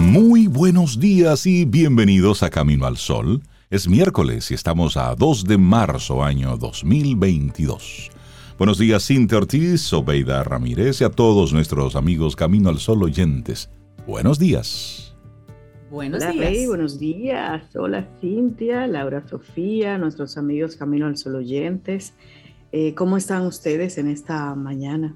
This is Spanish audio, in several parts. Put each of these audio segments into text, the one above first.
Muy buenos días y bienvenidos a Camino al Sol. Es miércoles y estamos a 2 de marzo año 2022. Buenos días Cintia Ortiz, Obeida Ramírez y a todos nuestros amigos Camino al Sol oyentes. Buenos días. Buenos Hola, días. buenos días. Hola Cintia, Laura Sofía, nuestros amigos Camino al Sol oyentes. Eh, ¿Cómo están ustedes en esta mañana?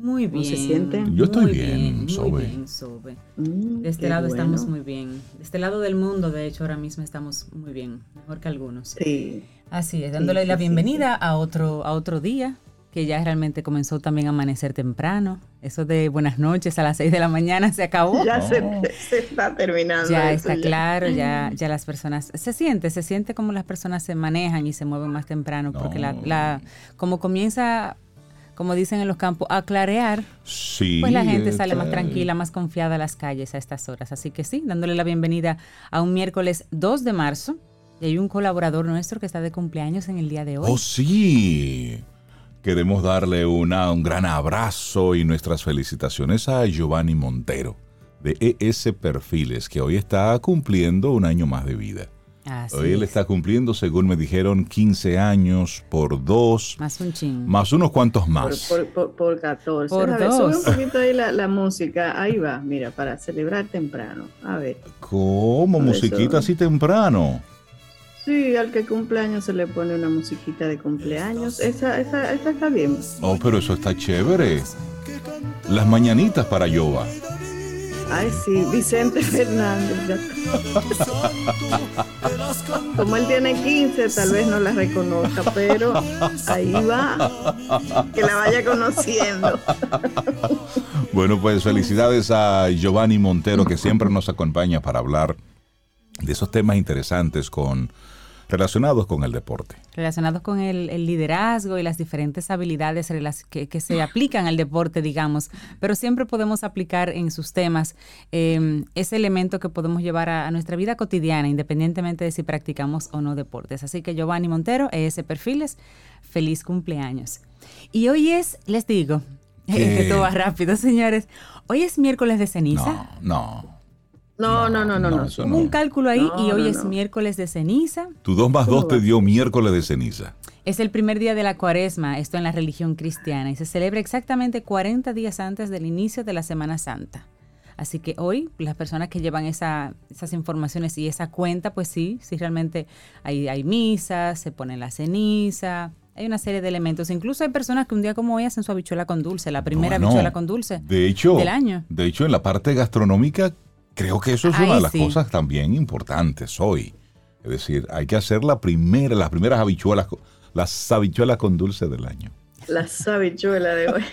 Muy bien. ¿Cómo se sienten? Yo estoy bien, Muy bien, Sobe. Mm, de este lado estamos muy bien. De este lado del mundo, de hecho, ahora mismo estamos muy bien, mejor que algunos. Sí. Así es, dándole la bienvenida a otro a otro día que ya realmente comenzó también a amanecer temprano. Eso de buenas noches a las 6 de la mañana se acabó. Ya se, está terminando. Ya está claro, ya, ya las personas, se siente, se siente como las personas se manejan y se mueven más temprano, porque la, la, como comienza como dicen en los campos, a clarear, sí, pues la gente sale más tranquila, más confiada a las calles a estas horas. Así que sí, dándole la bienvenida a un miércoles 2 de marzo. Y hay un colaborador nuestro que está de cumpleaños en el día de hoy. Oh, sí. Queremos darle una, un gran abrazo y nuestras felicitaciones a Giovanni Montero de ES Perfiles, que hoy está cumpliendo un año más de vida. Hoy él está cumpliendo, según me dijeron, 15 años por dos. Más un ching. Más unos cuantos más. Por, por, por 14. Por a ver, sube un poquito ahí la, la, música. Ahí va, mira, para celebrar temprano. A ver. ¿Cómo? ¿Musiquita así temprano? Sí, al que cumpleaños se le pone una musiquita de cumpleaños. Esa, esa, esa está bien. Oh, pero eso está chévere. Las mañanitas para Yoba. Ay, sí, Vicente Fernández. Como él tiene 15, tal vez no la reconozca, pero ahí va. Que la vaya conociendo. Bueno, pues felicidades a Giovanni Montero, que siempre nos acompaña para hablar de esos temas interesantes con relacionados con el deporte. Relacionados con el, liderazgo y las diferentes habilidades que, que, se aplican al deporte, digamos, pero siempre podemos aplicar en sus temas eh, ese elemento que podemos llevar a, a, nuestra vida cotidiana, independientemente de si practicamos o no deportes. Así que Giovanni Montero, ES Perfiles, feliz cumpleaños. Y hoy es, les digo, que todo va rápido, señores, hoy es miércoles de ceniza. No, no. No, no, no, no, no. Hubo un cálculo ahí y hoy es miércoles de ceniza. Tu 2 más 2 te dio miércoles de ceniza. Es el primer día de la cuaresma, esto en la religión cristiana, y se celebra exactamente 40 días antes del inicio de la Semana Santa. Así que hoy las personas que llevan esa, esas informaciones y esa cuenta, pues sí, sí realmente hay, hay misas, se pone la ceniza, hay una serie de elementos. Incluso hay personas que un día como hoy hacen su habichuela con dulce, la primera habichuela con dulce de hecho, del año. De hecho, en la parte gastronómica Creo que eso es una de las cosas también importantes hoy. Es decir, hay que hacer la primera, las primeras habichuelas, las habichuelas con dulce del año. Las habichuelas de hoy.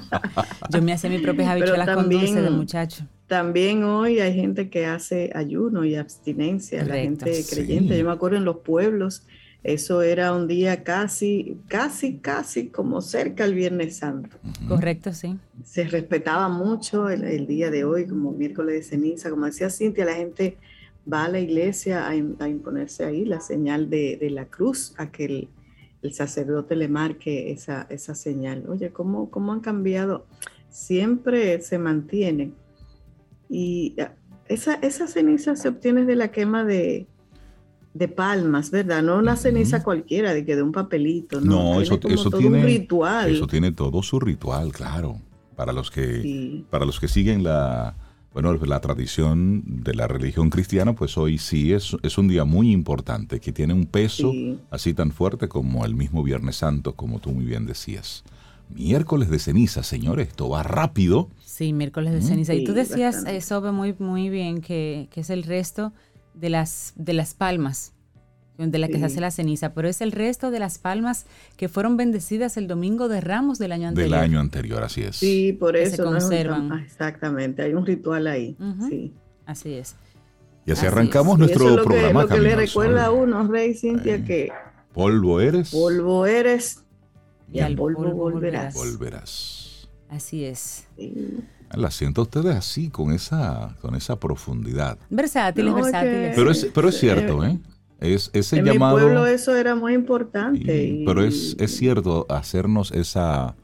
Yo me hacía mis propias habichuelas con dulce de muchacho. También hoy hay gente que hace ayuno y abstinencia, la gente creyente. Yo me acuerdo en los pueblos, eso era un día casi, casi, casi como cerca al Viernes Santo. Correcto, sí. Se respetaba mucho el, día de hoy como miércoles de ceniza. Como decía Cintia, la gente va a la iglesia a, imponerse ahí la señal de, la cruz, a que el, sacerdote le marque esa, esa señal. Oye, ¿cómo, ¿cómo han cambiado? Siempre se mantiene. Y ah, esa, esa ceniza se obtiene de la quema de, de palmas, ¿verdad? No una ceniza cualquiera, de que de un papelito. No, no eso, eso tiene un ritual. Eso tiene todo su ritual, claro. Para los que, para los que siguen la, bueno, la tradición de la religión cristiana, pues hoy sí es, es un día muy importante, que tiene un peso así tan fuerte como el mismo Viernes Santo, como tú muy bien decías. Miércoles de ceniza, señores, esto va rápido. Sí, miércoles de ceniza. y tú decías, eso ve muy, muy bien, que, que es el resto de las, de las palmas de la que se hace la ceniza, pero es el resto de las palmas que fueron bendecidas el domingo de Ramos del año anterior. Del año anterior, así es. Sí, por eso. Se conservan. exactamente, hay un ritual ahí. sí. Así es. Y así, arrancamos nuestro eso es lo programa. Que, lo que le recuerda a uno, Rey Cintia, que polvo eres. Polvo eres y, al polvo, volverás. Volverás. Así es. Sí. La siento ustedes así, con esa, con esa profundidad. Versátiles, versátiles. Pero es, pero es cierto, ¿eh? Es, ese en llamado. Mi pueblo eso era muy importante. Pero es, es cierto hacernos esa,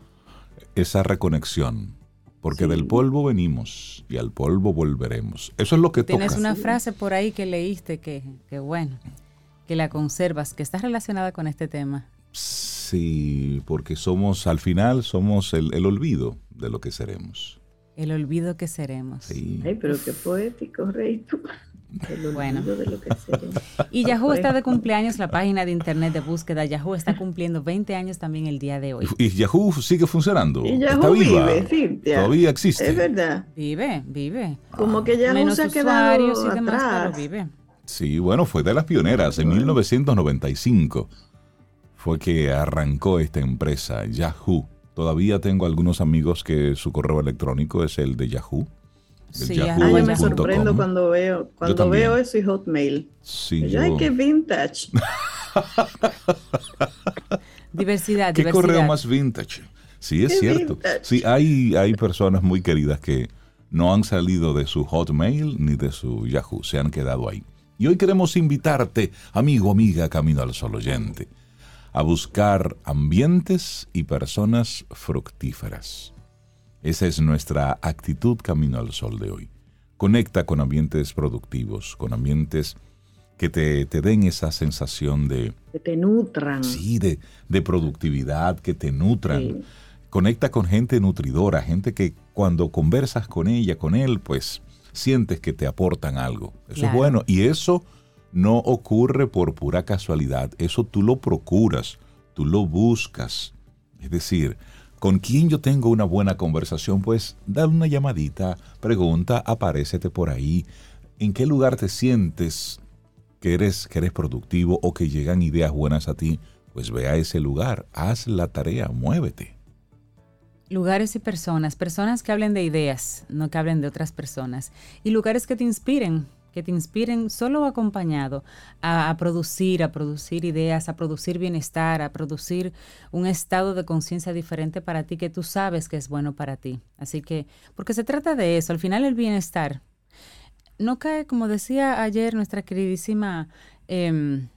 esa reconexión porque del polvo venimos y al polvo volveremos. Eso es lo que Tienes Tienes una frase por ahí que leíste que, que bueno, que la conservas, que está relacionada con este tema. Sí, porque somos, al final, somos el, el olvido de lo que seremos. El olvido que seremos. Sí. Ay, pero qué poético, Rey. El bueno. De lo que seremos. Y Yahoo está de cumpleaños, la página de internet de búsqueda Yahoo está cumpliendo 20 años también el día de hoy. Y Yahoo sigue funcionando. Y Yahoo está viva. vive, Cintia. Todavía existe. Es verdad. Vive, vive. Como que Yahoo Menos se ha quedado y demás, atrás. pero vive. Sí, bueno, fue de las pioneras. En 1995 fue que arrancó esta empresa, Yahoo. Todavía tengo algunos amigos que su correo electrónico es el de Yahoo. Sí, Yahoo. yo me sorprendo cuando veo cuando veo eso y Hotmail. Sí, yo, Ay, qué vintage. diversidad, ¿Qué correo más vintage? Sí, es cierto. Sí, hay, hay personas muy queridas que no han salido de su Hotmail ni de su Yahoo, se han quedado ahí. Y hoy queremos invitarte, amigo, amiga, camino al sol oyente, a buscar ambientes y personas fructíferas. Esa es nuestra actitud camino al sol de hoy. Conecta con ambientes productivos, con ambientes que te, den esa sensación de... Que te nutran. Sí, de, de productividad, que te nutran. Conecta con gente nutridora, gente que cuando conversas con ella, con él, pues sientes que te aportan algo. Eso es bueno. Y eso no ocurre por pura casualidad. Eso tú lo procuras, tú lo buscas. Es decir, con quien yo tengo una buena conversación, pues dale una llamadita, pregunta, aparécete por ahí. ¿En qué lugar te sientes que eres, que eres productivo o que llegan ideas buenas a ti? Pues ve a ese lugar, haz la tarea, muévete. Lugares y personas, personas que hablen de ideas, no que hablen de otras personas. Y lugares que te inspiren, que te inspiren solo acompañado a, producir, a producir ideas, a producir bienestar, a producir un estado de conciencia diferente para ti que tú sabes que es bueno para ti. Así que, porque se trata de eso, al final el bienestar no cae, como decía ayer nuestra queridísima... Em,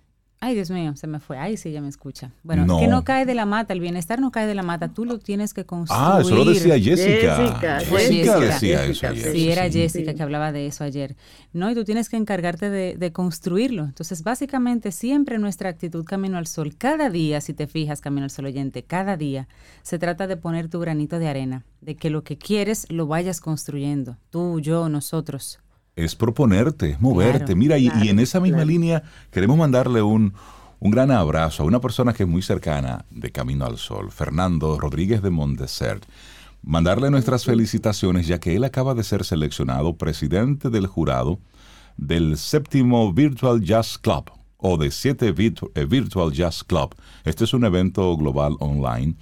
Ay, Dios mío, se me fue. Ay, sí, ya me escucha. Bueno, que no cae de la mata, el bienestar no cae de la mata, tú lo tienes que construir. Ah, eso lo decía Jessica. Jessica, Jessica, decía eso ayer. Sí, era Jessica que hablaba de eso ayer. No, y tú tienes que encargarte de, de, construirlo. Entonces, básicamente, siempre nuestra actitud Camino al Sol, cada día, si te fijas, Camino al Sol oyente, cada día, se trata de poner tu granito de arena, de que lo que quieres lo vayas construyendo, tú, yo, nosotros es proponerte, moverte. Mira, y, en esa misma línea queremos mandarle un, un, gran abrazo a una persona que es muy cercana de Camino al Sol, Fernando Rodríguez de Montesert. Mandarle nuestras felicitaciones ya que él acaba de ser seleccionado presidente del jurado del séptimo Virtual Jazz Club o de siete eh, Virtual Jazz Club. Este es un evento global online.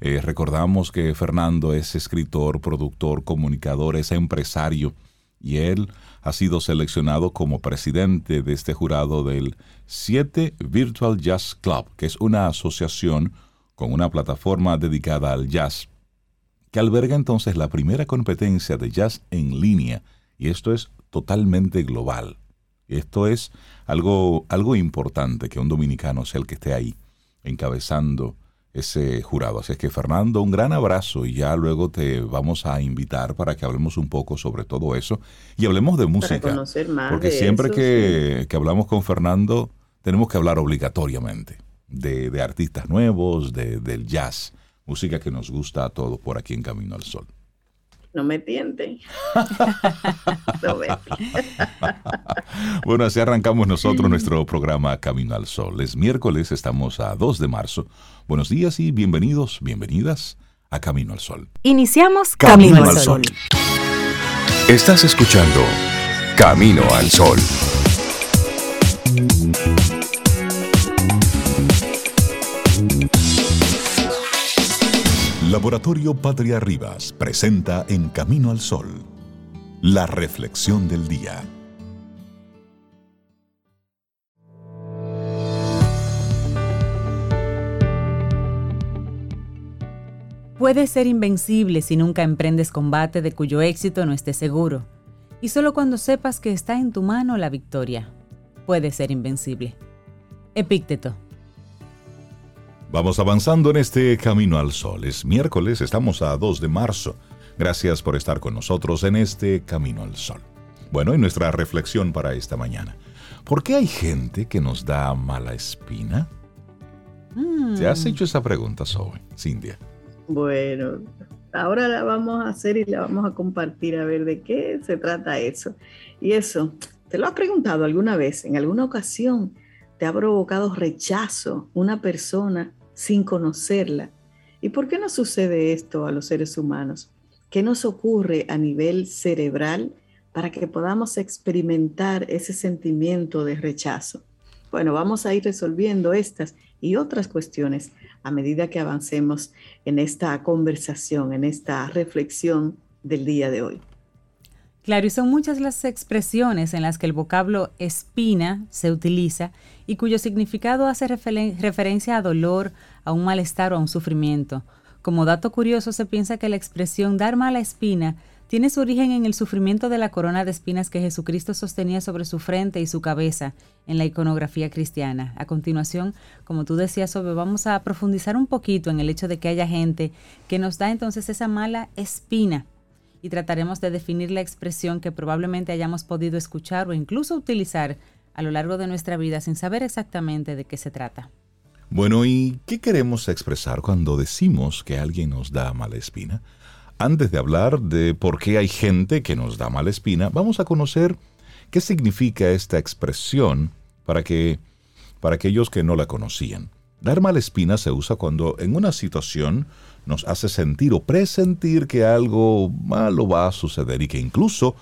Eh, recordamos que Fernando es escritor, productor, comunicador, es empresario y él ha sido seleccionado como presidente de este jurado del 7 Virtual Jazz Club, que es una asociación con una plataforma dedicada al jazz, que alberga entonces la primera competencia de jazz en línea, y esto es totalmente global. Esto es algo, algo importante que un dominicano sea el que esté ahí, encabezando ese jurado. Así es que Fernando, un gran abrazo y ya luego te vamos a invitar para que hablemos un poco sobre todo eso y hablemos de música. porque siempre que, hablamos con Fernando tenemos que hablar obligatoriamente de, artistas nuevos, de, del jazz, música que nos gusta a todos por aquí en Camino al Sol. No me tienten. no me bueno, así arrancamos nosotros nuestro programa Camino al Sol. Es miércoles, estamos a 2 de marzo. Buenos días y bienvenidos, bienvenidas a Camino al Sol. Iniciamos Camino, al Sol. Estás escuchando Camino al Sol. Laboratorio Patria Rivas presenta En Camino al Sol, la reflexión del día. Puedes ser invencible si nunca emprendes combate de cuyo éxito no estés seguro, y solo cuando sepas que está en tu mano la victoria, puedes ser invencible. Epícteto. Vamos avanzando en este camino al sol. Es miércoles, estamos a 2 de marzo. Gracias por estar con nosotros en este Camino al Sol. Bueno, y nuestra reflexión para esta mañana. ¿Por qué hay gente que nos da mala espina? ¿Te has mm. hecho esa pregunta, Zoe, Cintia? Bueno, ahora la vamos a hacer y la vamos a compartir a ver de qué se trata eso. Y eso, ¿te lo has preguntado alguna vez? ¿En alguna ocasión te ha provocado rechazo una persona sin conocerla? ¿Y por qué no sucede esto a los seres humanos? ¿Qué nos ocurre a nivel cerebral para que podamos experimentar ese sentimiento de rechazo? Bueno, vamos a ir resolviendo estas y otras cuestiones a medida que avancemos en esta conversación, en esta reflexión del día de hoy. Claro, y son muchas las expresiones en las que el vocablo espina se utiliza y cuyo significado hace referencia a dolor, a un malestar o a un sufrimiento. Como dato curioso, se piensa que la expresión dar mala espina tiene su origen en el sufrimiento de la corona de espinas que Jesucristo sostenía sobre su frente y su cabeza en la iconografía cristiana. A continuación, como tú decías, vamos a profundizar un poquito en el hecho de que haya gente que nos da entonces esa mala espina y trataremos de definir la expresión que probablemente hayamos podido escuchar o incluso utilizar a lo largo de nuestra vida sin saber exactamente de qué se trata. Bueno, ¿y qué queremos expresar cuando decimos que alguien nos da mala espina? Antes de hablar de por qué hay gente que nos da mala espina, vamos a conocer qué significa esta expresión para que para aquellos que no la conocían. Dar mala espina se usa cuando en una situación nos hace sentir o presentir que algo malo va a suceder y que incluso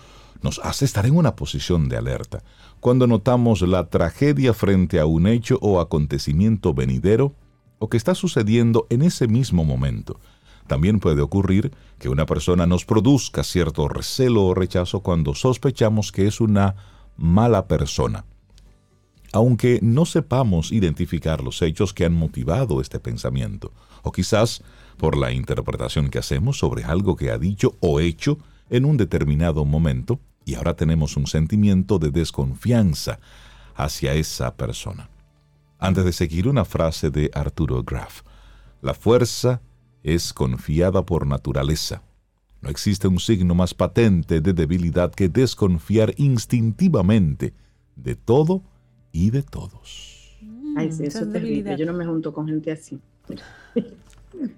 nos hace estar en una posición de alerta. Cuando notamos la tragedia frente a un hecho o acontecimiento venidero o que está sucediendo en ese mismo momento. También puede ocurrir que una persona nos produzca cierto recelo o rechazo cuando sospechamos que es una mala persona. Aunque no sepamos identificar los hechos que han motivado este pensamiento, o quizás por la interpretación que hacemos sobre algo que ha dicho o hecho en un determinado momento, y ahora tenemos un sentimiento de desconfianza hacia esa persona. Antes de seguir una frase de Arturo Graf, la fuerza es confiada por naturaleza. No existe un signo más patente de debilidad que desconfiar instintivamente de todo y de todos. Mm, Ay, sí, eso es terrible. Yo no me junto con gente así.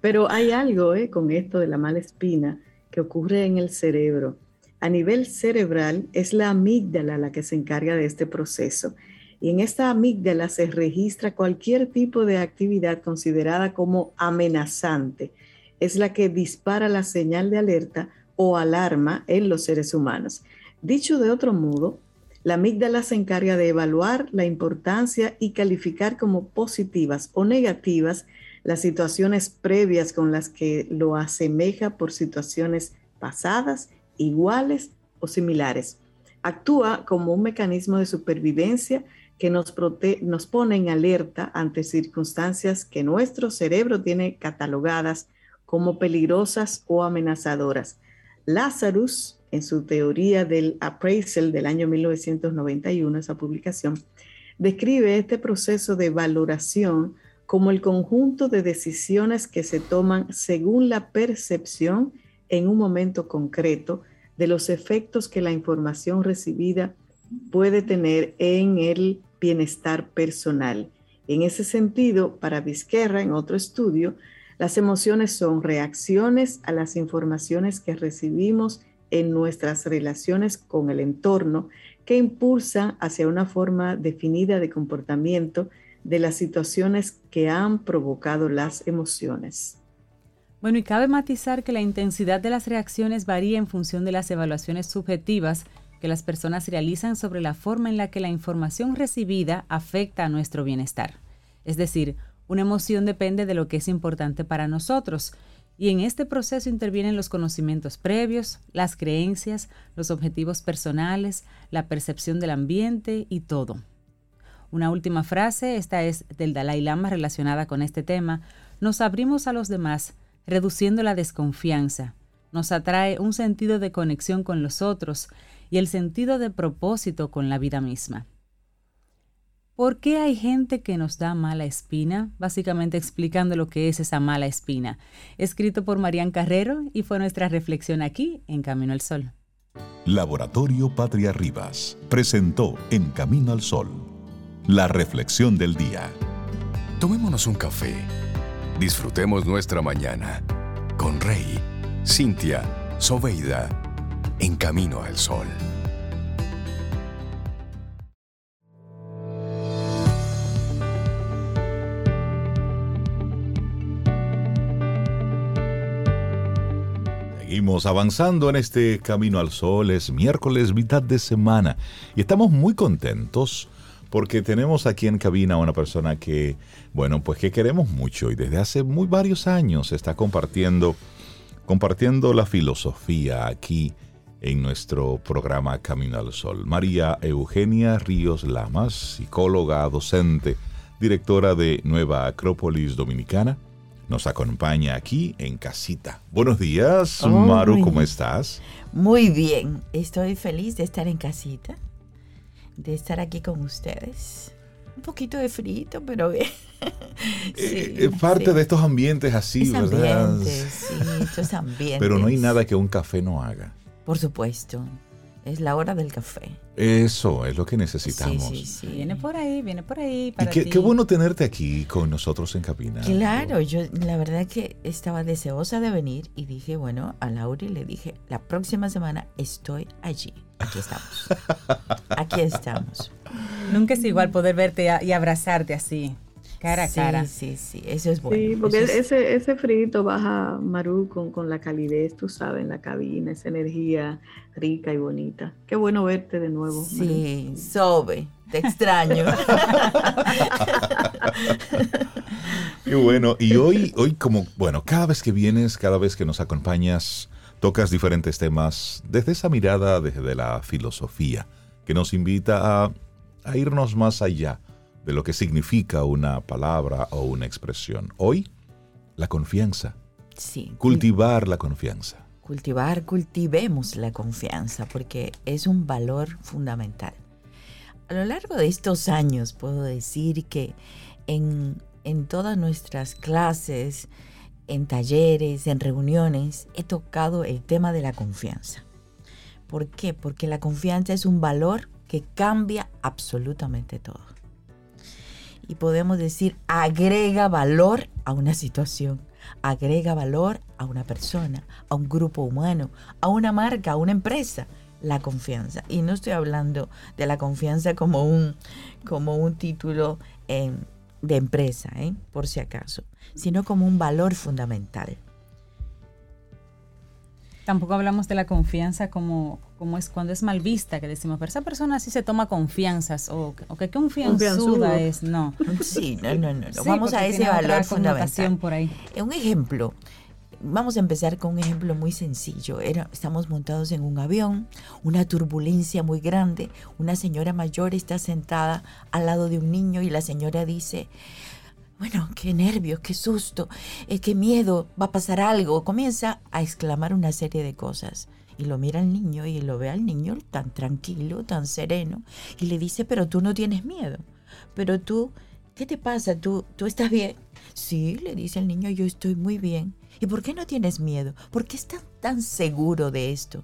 Pero hay algo eh, con esto de la mala espina que ocurre en el cerebro. A nivel cerebral es la amígdala la que se encarga de este proceso. Y en esta amígdala se registra cualquier tipo de actividad considerada como amenazante. Es la que dispara la señal de alerta o alarma en los seres humanos. Dicho de otro modo, la amígdala se encarga de evaluar la importancia y calificar como positivas o negativas las situaciones previas con las que lo asemeja por situaciones pasadas, iguales o similares. Actúa como un mecanismo de supervivencia que nos, nos pone en alerta ante circunstancias que nuestro cerebro tiene catalogadas como peligrosas o amenazadoras. Lazarus, en su teoría del appraisal del año 1991, esa publicación, describe este proceso de valoración como el conjunto de decisiones que se toman según la percepción en un momento concreto de los efectos que la información recibida puede tener en el bienestar personal. En ese sentido, para Vizquerra, en otro estudio, las emociones son reacciones a las informaciones que recibimos en nuestras relaciones con el entorno que impulsan hacia una forma definida de comportamiento de las situaciones que han provocado las emociones. Bueno, y cabe matizar que la intensidad de las reacciones varía en función de las evaluaciones subjetivas que las personas realizan sobre la forma en la que la información recibida afecta a nuestro bienestar. Es decir, una emoción depende de lo que es importante para nosotros, y en este proceso intervienen los conocimientos previos, las creencias, los objetivos personales, la percepción del ambiente y todo. Una última frase, esta es del Dalai Lama relacionada con este tema, nos abrimos a los demás, reduciendo la desconfianza. Nos atrae un sentido de conexión con los otros y el sentido de propósito con la vida misma. ¿Por qué hay gente que nos da mala espina? Básicamente explicando lo que es esa mala espina. Escrito por Marian Carrero y fue nuestra reflexión aquí en Camino al Sol. Laboratorio Patria Rivas presentó En Camino al Sol la reflexión del día. Tomémonos un café. Disfrutemos nuestra mañana con Rey, Cintia, Soveida, En Camino al Sol. Seguimos avanzando en este camino al sol, es miércoles, mitad de semana, y estamos muy contentos porque tenemos aquí en cabina a una persona que, bueno, pues que queremos mucho y desde hace muy varios años está compartiendo, compartiendo la filosofía aquí en nuestro programa Camino al Sol. María Eugenia Ríos Lamas, psicóloga, docente, directora de Nueva Acrópolis Dominicana nos acompaña aquí en casita. Buenos días, oh, Maru, ¿cómo estás? Muy bien, estoy feliz de estar en casita, de estar aquí con ustedes. Un poquito de frito, pero bien. Eh, es parte de estos ambientes así, ¿verdad? Ambientes, sí, estos ambientes. Pero no hay nada que un café no haga. Por supuesto. Es la hora del café. Eso es lo que necesitamos. Sí, sí, sí. Viene por ahí, viene por ahí. y qué, bueno tenerte aquí con nosotros en cabina. Claro, yo la verdad que estaba deseosa de venir y dije, bueno, a Laura le dije, la próxima semana estoy allí. Aquí estamos. aquí estamos. Nunca es igual poder verte y abrazarte así. Cara a cara. Sí, sí, eso es bueno. Sí, porque ese, ese frito baja Maru con, con, la calidez, tú sabes, en la cabina, esa energía rica y bonita. Qué bueno verte de nuevo. Sí, Sobe, te extraño. Qué bueno. Y hoy, hoy como, bueno, cada vez que vienes, cada vez que nos acompañas, tocas diferentes temas desde esa mirada, desde la filosofía, que nos invita a, a irnos más allá de lo que significa una palabra o una expresión. Hoy, la confianza. Sí. Cultivar la confianza. Cultivar, cultivemos la confianza porque es un valor fundamental. A lo largo de estos años puedo decir que en, en todas nuestras clases, en talleres, en reuniones, he tocado el tema de la confianza. ¿Por qué? Porque la confianza es un valor que cambia absolutamente todo y podemos decir agrega valor a una situación, agrega valor a una persona, a un grupo humano, a una marca, a una empresa. La confianza. Y no estoy hablando de la confianza como un, como un título de empresa, ¿eh? por si acaso, sino como un valor fundamental. Tampoco hablamos de la confianza como, como es cuando es mal vista, que decimos, pero esa persona sí se toma confianzas, o, o que confianzuda es, no. Sí, no, no, no. vamos a ese valor fundamental. por ahí. Un ejemplo, vamos a empezar con un ejemplo muy sencillo. Era, estamos montados en un avión, una turbulencia muy grande, una señora mayor está sentada al lado de un niño y la señora dice, bueno, qué nervios, qué susto, eh, qué miedo, va a pasar algo. Comienza a exclamar una serie de cosas. Y lo mira el niño y lo ve al niño tan tranquilo, tan sereno. Y le dice, pero tú no tienes miedo. Pero tú, ¿qué te pasa? ¿Tú, tú estás bien? Sí, le dice el niño, yo estoy muy bien. ¿Y por qué no tienes miedo? ¿Por qué estás tan seguro de esto?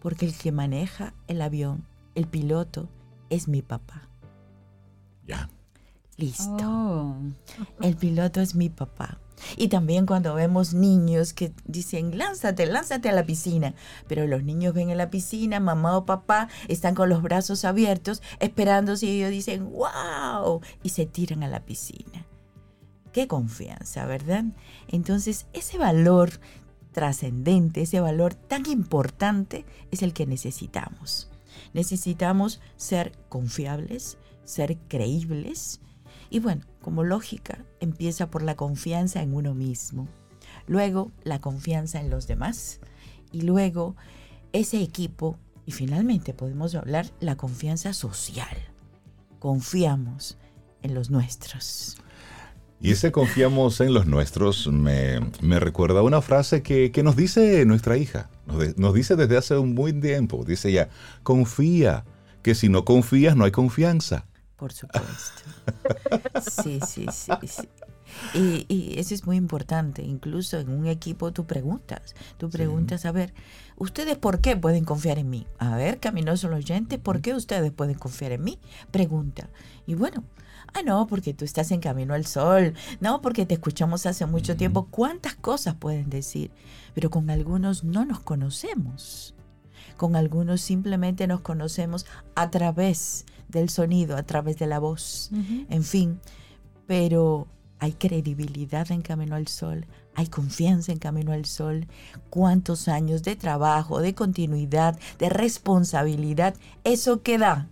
Porque el que maneja el avión, el piloto, es mi papá. Ya. Listo. Oh. El piloto es mi papá. Y también cuando vemos niños que dicen, lánzate, lánzate a la piscina. Pero los niños ven en la piscina, mamá o papá están con los brazos abiertos esperando si ellos dicen, wow, y se tiran a la piscina. Qué confianza, ¿verdad? Entonces, ese valor trascendente, ese valor tan importante es el que necesitamos. Necesitamos ser confiables, ser creíbles, y bueno, como lógica, empieza por la confianza en uno mismo, luego la confianza en los demás y luego ese equipo y finalmente podemos hablar la confianza social. Confiamos en los nuestros. Y ese confiamos en los nuestros me, recuerda una frase que, nos dice nuestra hija. Nos, nos, dice desde hace un buen tiempo. Dice ella, confía, que si no confías no hay confianza. Por supuesto. Sí, sí, sí, sí. Y, eso es muy importante. Incluso en un equipo tú preguntas. Tú preguntas, a ver, ¿ustedes por qué pueden confiar en mí? A ver, caminoso oyente, ¿por qué ustedes pueden confiar en mí? Pregunta. Y bueno, ah, no, porque tú estás en camino al sol. No, porque te escuchamos hace mucho tiempo. ¿Cuántas cosas pueden decir? Pero con algunos no nos conocemos. Con algunos simplemente nos conocemos a través del sonido, a través de la voz. En fin, pero hay credibilidad en Camino al Sol, hay confianza en Camino al Sol. ¿Cuántos años de trabajo, de continuidad, de responsabilidad? Eso que da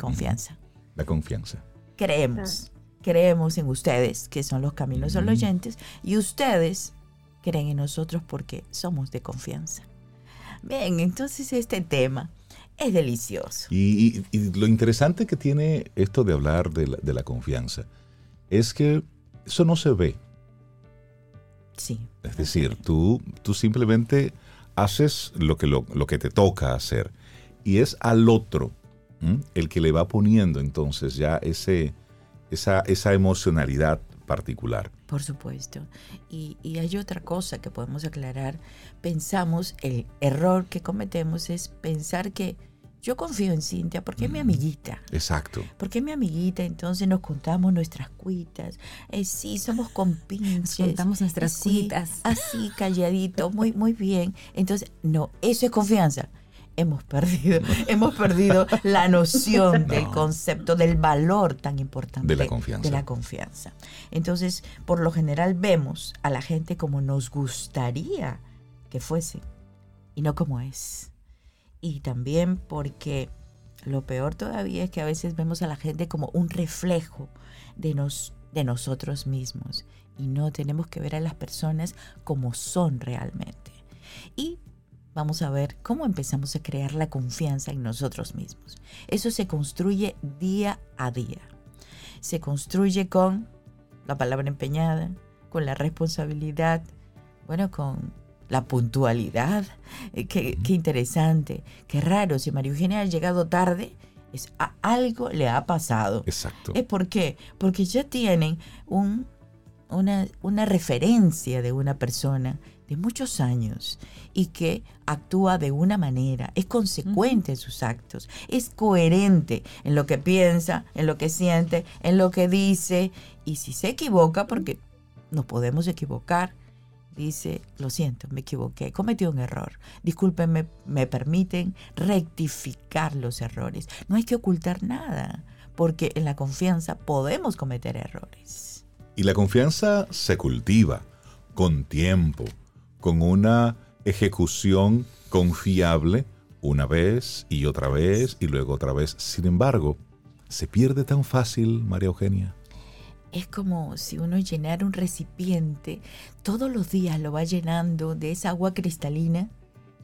confianza. La confianza. Creemos, creemos en ustedes, que son los caminos uh oyentes, y ustedes creen en nosotros porque somos de confianza. Bien, entonces este tema es delicioso. Y, lo interesante que tiene esto de hablar de la confianza es que eso no se ve. Sí. Es decir, tú, tú simplemente haces lo que, lo, que te toca hacer y es al otro el que le va poniendo entonces ya ese, esa, esa emocionalidad particular. Por supuesto. Y, y, hay otra cosa que podemos aclarar. Pensamos, el error que cometemos es pensar que yo confío en Cintia porque es mi amiguita. Exacto. Porque es mi amiguita, entonces nos contamos nuestras cuitas. Eh, sí, somos compinches. Nos contamos nuestras cuitas. Así, calladito, muy, muy bien. Entonces, no, eso es confianza. Hemos perdido, hemos perdido la noción del concepto, del valor tan importante de la confianza. De la confianza. Entonces, por lo general vemos a la gente como nos gustaría que fuese y no como es y también porque lo peor todavía es que a veces vemos a la gente como un reflejo de, nos, de nosotros mismos y no tenemos que ver a las personas como son realmente. Y vamos a ver cómo empezamos a crear la confianza en nosotros mismos. Eso se construye día a día. Se construye con la palabra empeñada, con la responsabilidad, bueno, con la puntualidad. Eh, qué, interesante, qué raro. Si María Eugenia ha llegado tarde, es algo le ha pasado. Exacto. ¿Es por qué? Porque ya tienen un, una, una referencia de una persona de muchos años y que actúa de una manera, es consecuente en sus actos, es coherente en lo que piensa, en lo que siente, en lo que dice y si se equivoca, porque nos podemos equivocar, dice, lo siento, me equivoqué, cometí un error. Discúlpenme, me permiten rectificar los errores. No hay que ocultar nada, porque en la confianza podemos cometer errores. Y la confianza se cultiva con tiempo, con una ejecución confiable una vez y otra vez y luego otra vez. Sin embargo, ¿se pierde tan fácil, María Eugenia? Es como si uno llenara un recipiente, todos los días lo va llenando de esa agua cristalina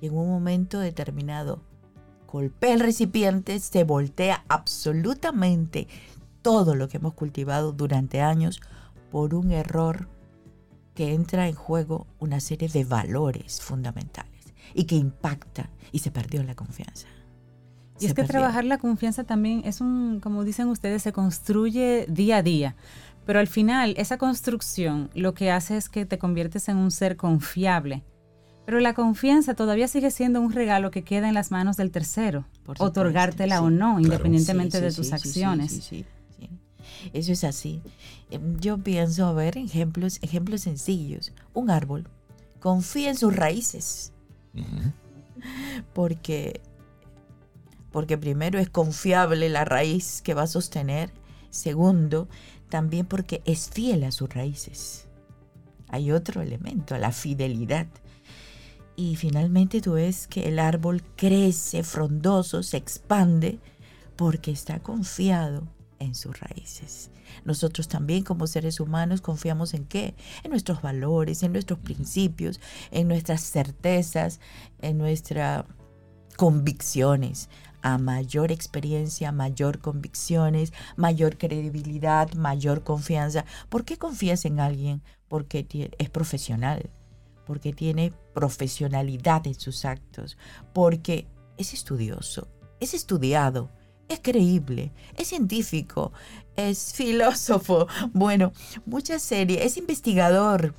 y en un momento determinado golpea el recipiente, se voltea absolutamente todo lo que hemos cultivado durante años por un error que entra en juego una serie de valores fundamentales y que impacta y se perdió la confianza. Y es que trabajar la confianza también es un, como dicen ustedes, se construye día a día. Pero al final, esa construcción lo que hace es que te conviertes en un ser confiable. Pero la confianza todavía sigue siendo un regalo que queda en las manos del tercero, otorgártela o no, independientemente de tus acciones. Eso es así. Em, yo pienso, a ver, ejemplos, ejemplos sencillos. Un árbol confía en sus raíces. Porque porque primero es confiable la raíz que va a sostener. Segundo, también porque es fiel a sus raíces. Hay otro elemento, la fidelidad. Y finalmente tú ves que el árbol crece frondoso, se expande, porque está confiado en sus raíces. Nosotros también como seres humanos confiamos en qué? En nuestros valores, en nuestros principios, en nuestras certezas, en nuestras convicciones a mayor experiencia, mayor convicciones, mayor credibilidad, mayor confianza. ¿Por qué confías en alguien? Porque es profesional, porque tiene profesionalidad en sus actos, porque es estudioso, es estudiado, es creíble, es científico, es filósofo, bueno, muchas series, es investigador.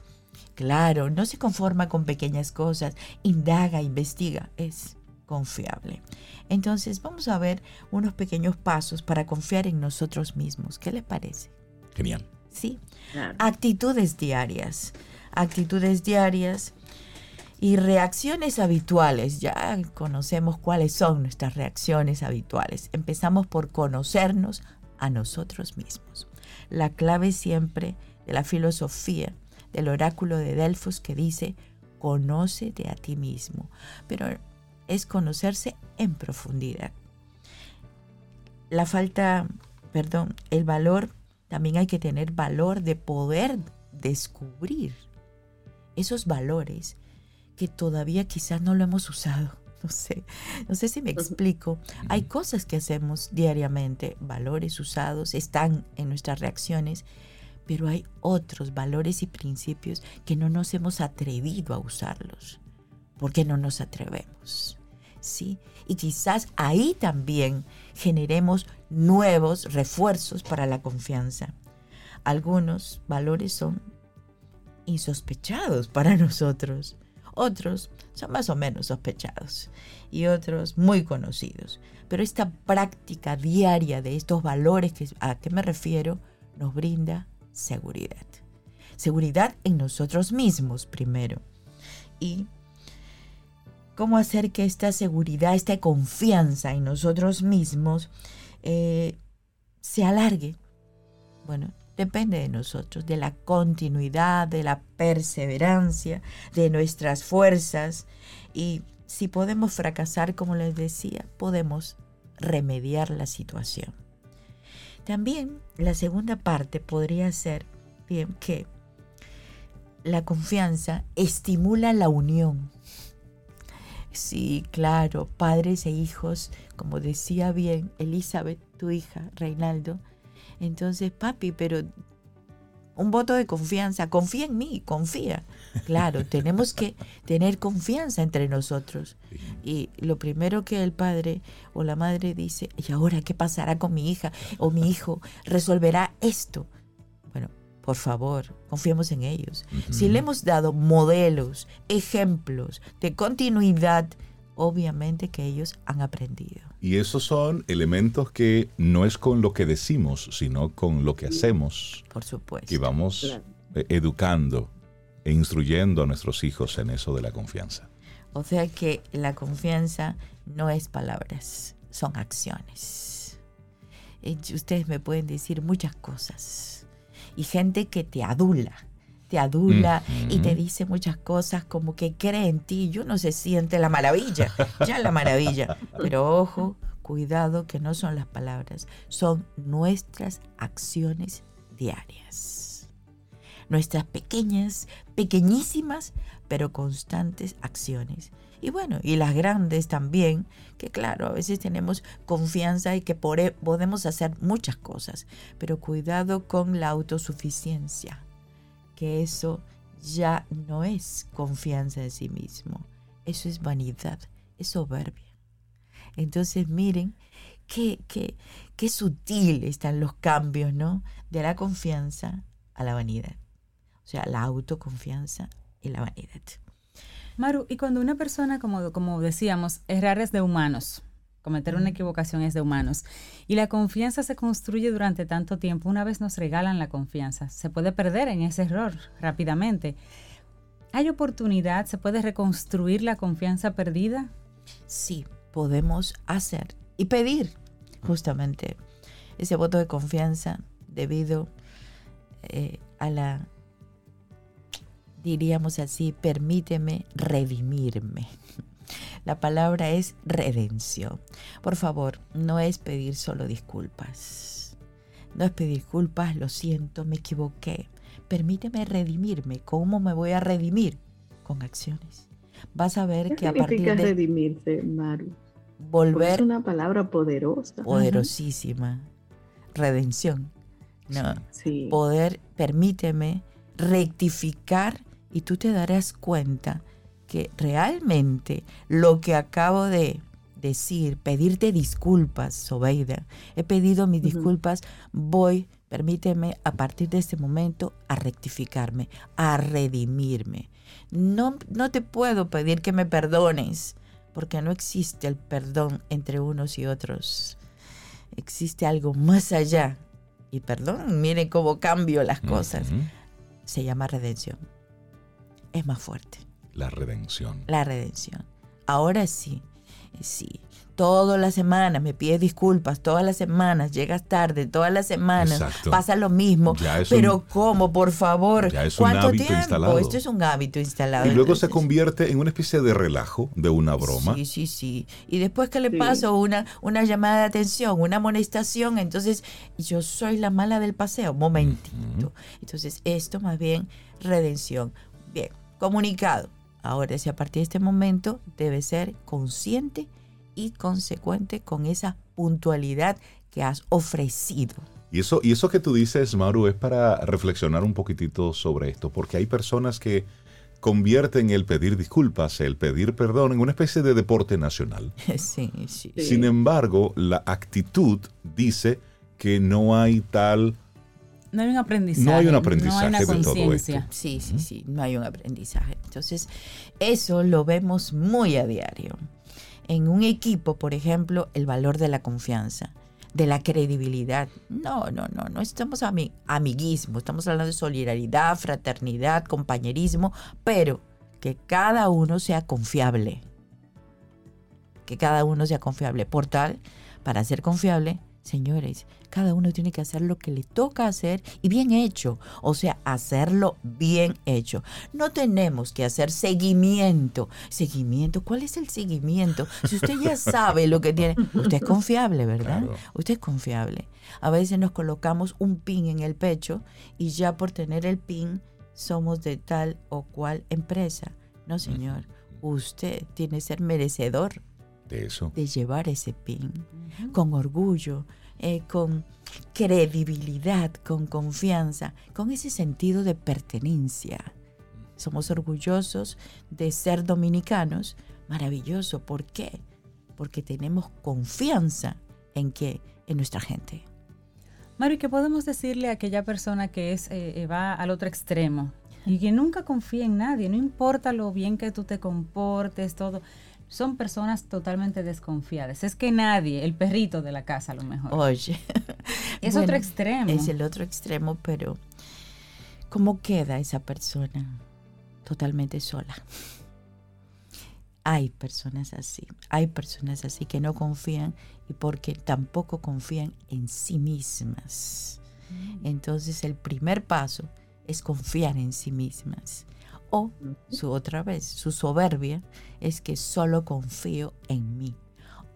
Claro, no se conforma con pequeñas cosas, indaga, investiga, es confiable. Entonces vamos a ver unos pequeños pasos para confiar en nosotros mismos. ¿Qué les parece? Genial. Sí. Actitudes diarias. Actitudes diarias y reacciones habituales. Ya conocemos cuáles son nuestras reacciones habituales. Empezamos por conocernos a nosotros mismos. La clave siempre de la filosofía del oráculo de Delfos que dice, conócete a ti mismo. Pero es conocerse en profundidad. La falta, perdón, el valor, también hay que tener valor de poder descubrir esos valores que todavía quizás no lo hemos usado. No sé, no sé si me explico. Hay cosas que hacemos diariamente, valores usados, están en nuestras reacciones, pero hay otros valores y principios que no nos hemos atrevido a usarlos. ¿Por qué no nos atrevemos? ¿Sí? Y quizás ahí también generemos nuevos refuerzos para la confianza. Algunos valores son insospechados para nosotros. Otros son más o menos sospechados y otros muy conocidos. Pero esta práctica diaria de estos valores que, a que me refiero nos brinda seguridad. Seguridad en nosotros mismos primero. Y cómo hacer que esta seguridad, esta confianza en nosotros mismos eh, se alargue. Bueno, depende de nosotros, de la continuidad, de la perseverancia, de nuestras fuerzas. Y si podemos fracasar, como les decía, podemos remediar la situación. También la segunda parte podría ser bien que la confianza estimula la unión. Sí, claro, padres e hijos, como decía bien Elizabeth, tu hija, Reinaldo, entonces, papi, pero un voto de confianza, confía en mí, confía. Claro, tenemos que tener confianza entre nosotros. Y lo primero que el padre o la madre dice, ¿y ahora qué pasará con mi hija o mi hijo? ¿Resolverá esto? Por favor, confiemos en ellos. Si le hemos dado modelos, ejemplos de continuidad, obviamente que ellos han aprendido. Y esos son elementos que no es con lo que decimos, sino con lo que hacemos. Por supuesto. Y vamos eh, educando e instruyendo a nuestros hijos en eso de la confianza. O sea que la confianza no es palabras, son acciones. Y ustedes me pueden decir muchas cosas. Y gente que te adula, te adula y te dice muchas cosas como que cree en ti y uno se siente la maravilla, ya la maravilla. Pero ojo, cuidado que no son las palabras, son nuestras acciones diarias. Nuestras pequeñas, pequeñísimas, pero constantes acciones. Y bueno, y las grandes también, que claro, a veces tenemos confianza y que e, podemos hacer muchas cosas, pero cuidado con la autosuficiencia que eso ya no es confianza en sí mismo, eso es vanidad, es soberbia. Entonces miren qué, qué, qué sutil están los cambios, ¿no? De la confianza a la vanidad. O sea, la autoconfianza y la vanidad. Maru, y cuando una persona, como, como decíamos, errar es de humanos, Cometer una equivocación es de humanos. Y la confianza se construye durante tanto tiempo. Una vez nos regalan la confianza, se puede perder en ese error rápidamente. ¿Hay oportunidad? ¿Se puede reconstruir la confianza perdida? Sí, podemos hacer y pedir justamente ese voto de confianza debido eh, a la, diríamos así, permíteme redimirme. La palabra es redención. Por favor, no es pedir solo disculpas. No es pedir disculpas, lo siento, me equivoqué. Permíteme redimirme. ¿Cómo me voy a redimir? Con acciones. Vas a ver que a partir de redimirse, Maru? Volver. Es una palabra poderosa. Poderosísima. Redención. No. Poder, permíteme rectificar y tú te darás cuenta que realmente lo que acabo de, decir, pedirte disculpas, Sobeida. He pedido mis disculpas, voy, permíteme a partir de este momento a rectificarme, a redimirme. No, no te puedo pedir que me perdones, porque no existe el perdón entre unos y otros. Existe algo más allá. Y perdón, miren cómo cambio las cosas. Se llama redención. Es más fuerte. La redención. La redención. Ahora sí, sí, todas las semanas me pides disculpas, todas las semanas llegas tarde, todas las semanas pasa lo mismo. Pero ¿cómo? Por favor. Ya es un hábito instalado. Esto es un hábito instalado. Y luego se convierte en una especie de relajo, de una broma. Sí, sí, sí. Y después que le paso una, una llamada de atención, una amonestación, entonces yo soy la mala del paseo. Momentito. Entonces esto más bien redención. Bien, comunicado. Ahora, si a partir de este momento debe ser consciente y consecuente con esa puntualidad que has ofrecido. Y eso, y eso que tú dices, Maru, es para reflexionar un poquitito sobre esto, porque hay personas que convierten el pedir disculpas, el pedir perdón, en una especie de deporte nacional. Sí, sí. Sin embargo, la actitud dice que no hay tal no hay un aprendizaje. No hay un aprendizaje no hay de todo esto. Sí, sí, sí, no hay un aprendizaje. Entonces, eso lo vemos muy a diario. En un equipo, por ejemplo, el valor de la confianza, de la credibilidad. No, no, no, no estamos a amiguismo, estamos hablando de solidaridad, fraternidad, compañerismo, pero que cada uno sea confiable. Que cada uno sea confiable. Por tal, para ser confiable, Señores, cada uno tiene que hacer lo que le toca hacer y bien hecho. O sea, hacerlo bien hecho. No tenemos que hacer seguimiento. Seguimiento, ¿cuál es el seguimiento? Si usted ya sabe lo que tiene, usted es confiable, ¿verdad? Usted es confiable. A veces nos colocamos un pin en el pecho y ya por tener el pin somos de tal o cual empresa. No, señor. Usted tiene que ser merecedor de eso. De llevar ese pin con orgullo, eh, con credibilidad, con confianza, con ese sentido de pertenencia. Somos orgullosos de ser dominicanos. Maravilloso. ¿Por qué? Porque tenemos confianza en que en nuestra gente. Mario, ¿qué podemos decirle a aquella persona que es eh, eh, va al otro extremo y que nunca confía en nadie, no importa lo bien que tú te comportes, todo son personas totalmente desconfiadas. Es que nadie, el perrito de la casa a lo mejor. Oye. Es otro extremo. Es el otro extremo, pero ¿cómo queda esa persona? Totalmente sola. Hay personas así, hay personas así que no confían y porque tampoco confían en sí mismas. Mm. Entonces el primer paso es confiar en sí mismas. O su otra vez, su soberbia es que solo confío en mí.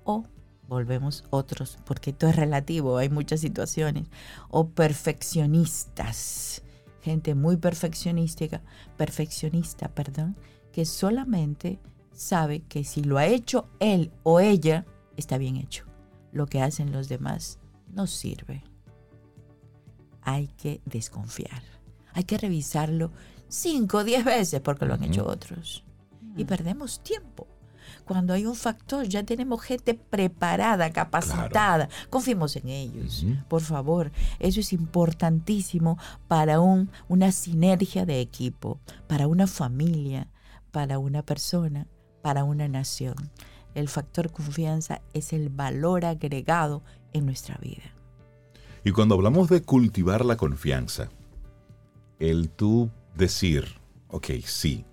O volvemos otros, porque todo es relativo, hay muchas situaciones. O perfeccionistas, gente muy perfeccionística, perfeccionista, perdón, que solamente sabe que si lo ha hecho él o ella, está bien hecho. Lo que hacen los demás no sirve. Hay que desconfiar. Hay que revisarlo 5 o 10 veces porque lo han hecho otros. Y perdemos tiempo. Cuando hay un factor, ya tenemos gente preparada, capacitada. Confiemos en ellos, por favor. Eso es importantísimo para un, una sinergia de equipo, para una familia, para una persona, para una nación. El factor confianza es el valor agregado en nuestra vida. Y cuando hablamos de cultivar la confianza, el tú decir, ok, sí,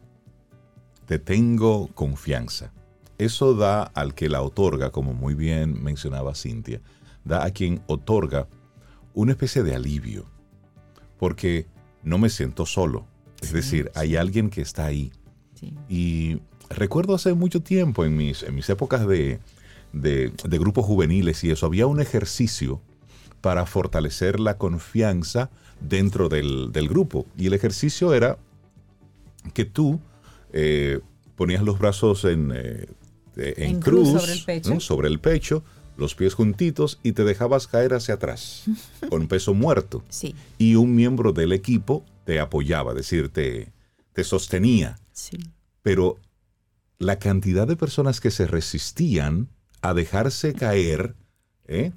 te tengo confianza. Eso da al que la otorga, como muy bien mencionaba Cintia, da a quien otorga una especie de alivio, porque no me siento solo. Es decir, hay alguien que está ahí. Y recuerdo hace mucho tiempo, en mis, en mis épocas de, de, de grupos juveniles y eso, había un ejercicio para fortalecer la confianza dentro del, grupo. Y el ejercicio era que tú eh, ponías los brazos en, eh, en, cruz, sobre, el pecho. los pies juntitos y te dejabas caer hacia atrás con peso muerto. Sí. Y un miembro del equipo te apoyaba, es decir, te, te sostenía. Sí. Pero la cantidad de personas que se resistían a dejarse caer, ¿eh?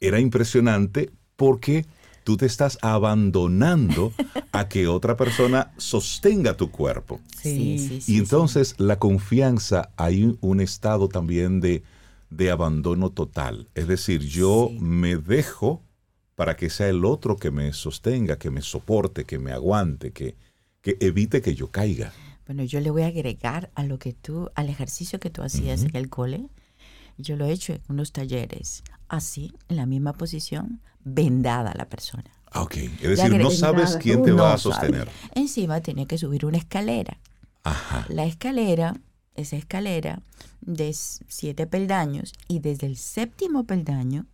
era impresionante porque tú te estás abandonando a que otra persona sostenga tu cuerpo. Sí, y entonces la confianza, hay un estado también de, de abandono total. Es decir, yo me dejo para que sea el otro que me sostenga, que me soporte, que me aguante, que, que evite que yo caiga. Bueno, yo le voy a agregar a lo que tú, al ejercicio que tú hacías en el cole. Yo lo he hecho en unos talleres, así, en la misma posición, vendada la persona. Ah, ok, es decir, no sabes quién te va a sostener. Encima tiene que subir una escalera. Ajá. La escalera, esa escalera de siete peldaños y desde el séptimo peldaño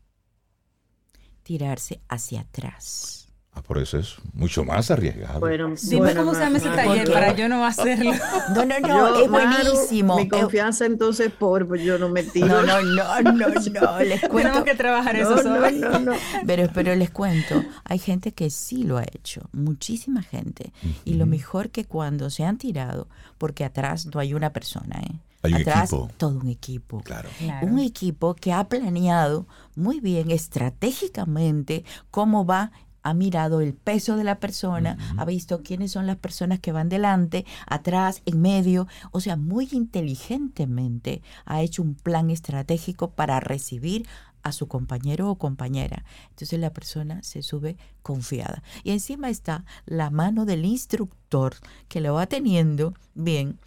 tirarse hacia atrás. Ah, por eso es mucho más arriesgado. Bueno, Dime cómo se llama ese taller para yo no hacerlo. No, no, no, es buenísimo. mi confianza entonces por, pues yo no me tiro. No, no, no, no, no, les cuento. Tenemos que trabajar eso no, no, no, Pero, pero les cuento, hay gente que sí lo ha hecho, muchísima gente. Y lo mejor que cuando se han tirado, porque atrás no hay una persona, ¿eh? Hay un Atrás, equipo. todo un equipo. Claro. Claro. Un equipo que ha planeado muy bien estratégicamente cómo va ha mirado el peso de la persona, ha visto quiénes son las personas que van delante, atrás, en medio, o sea, muy inteligentemente ha hecho un plan estratégico para recibir a su compañero o compañera. Entonces la persona se sube confiada. Y encima está la mano del instructor que lo va teniendo bien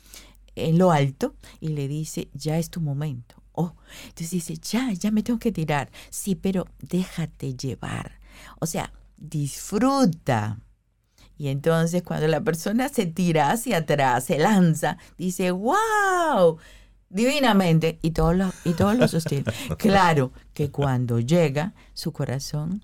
en lo alto y le dice, ya es tu momento. Oh, entonces dice, ya, ya me tengo que tirar. Sí, pero déjate llevar. O sea, disfruta. Y entonces cuando la persona se tira hacia atrás, se lanza, dice, wow, divinamente, y todos lo, y todos lo sostienen. claro que cuando llega, su corazón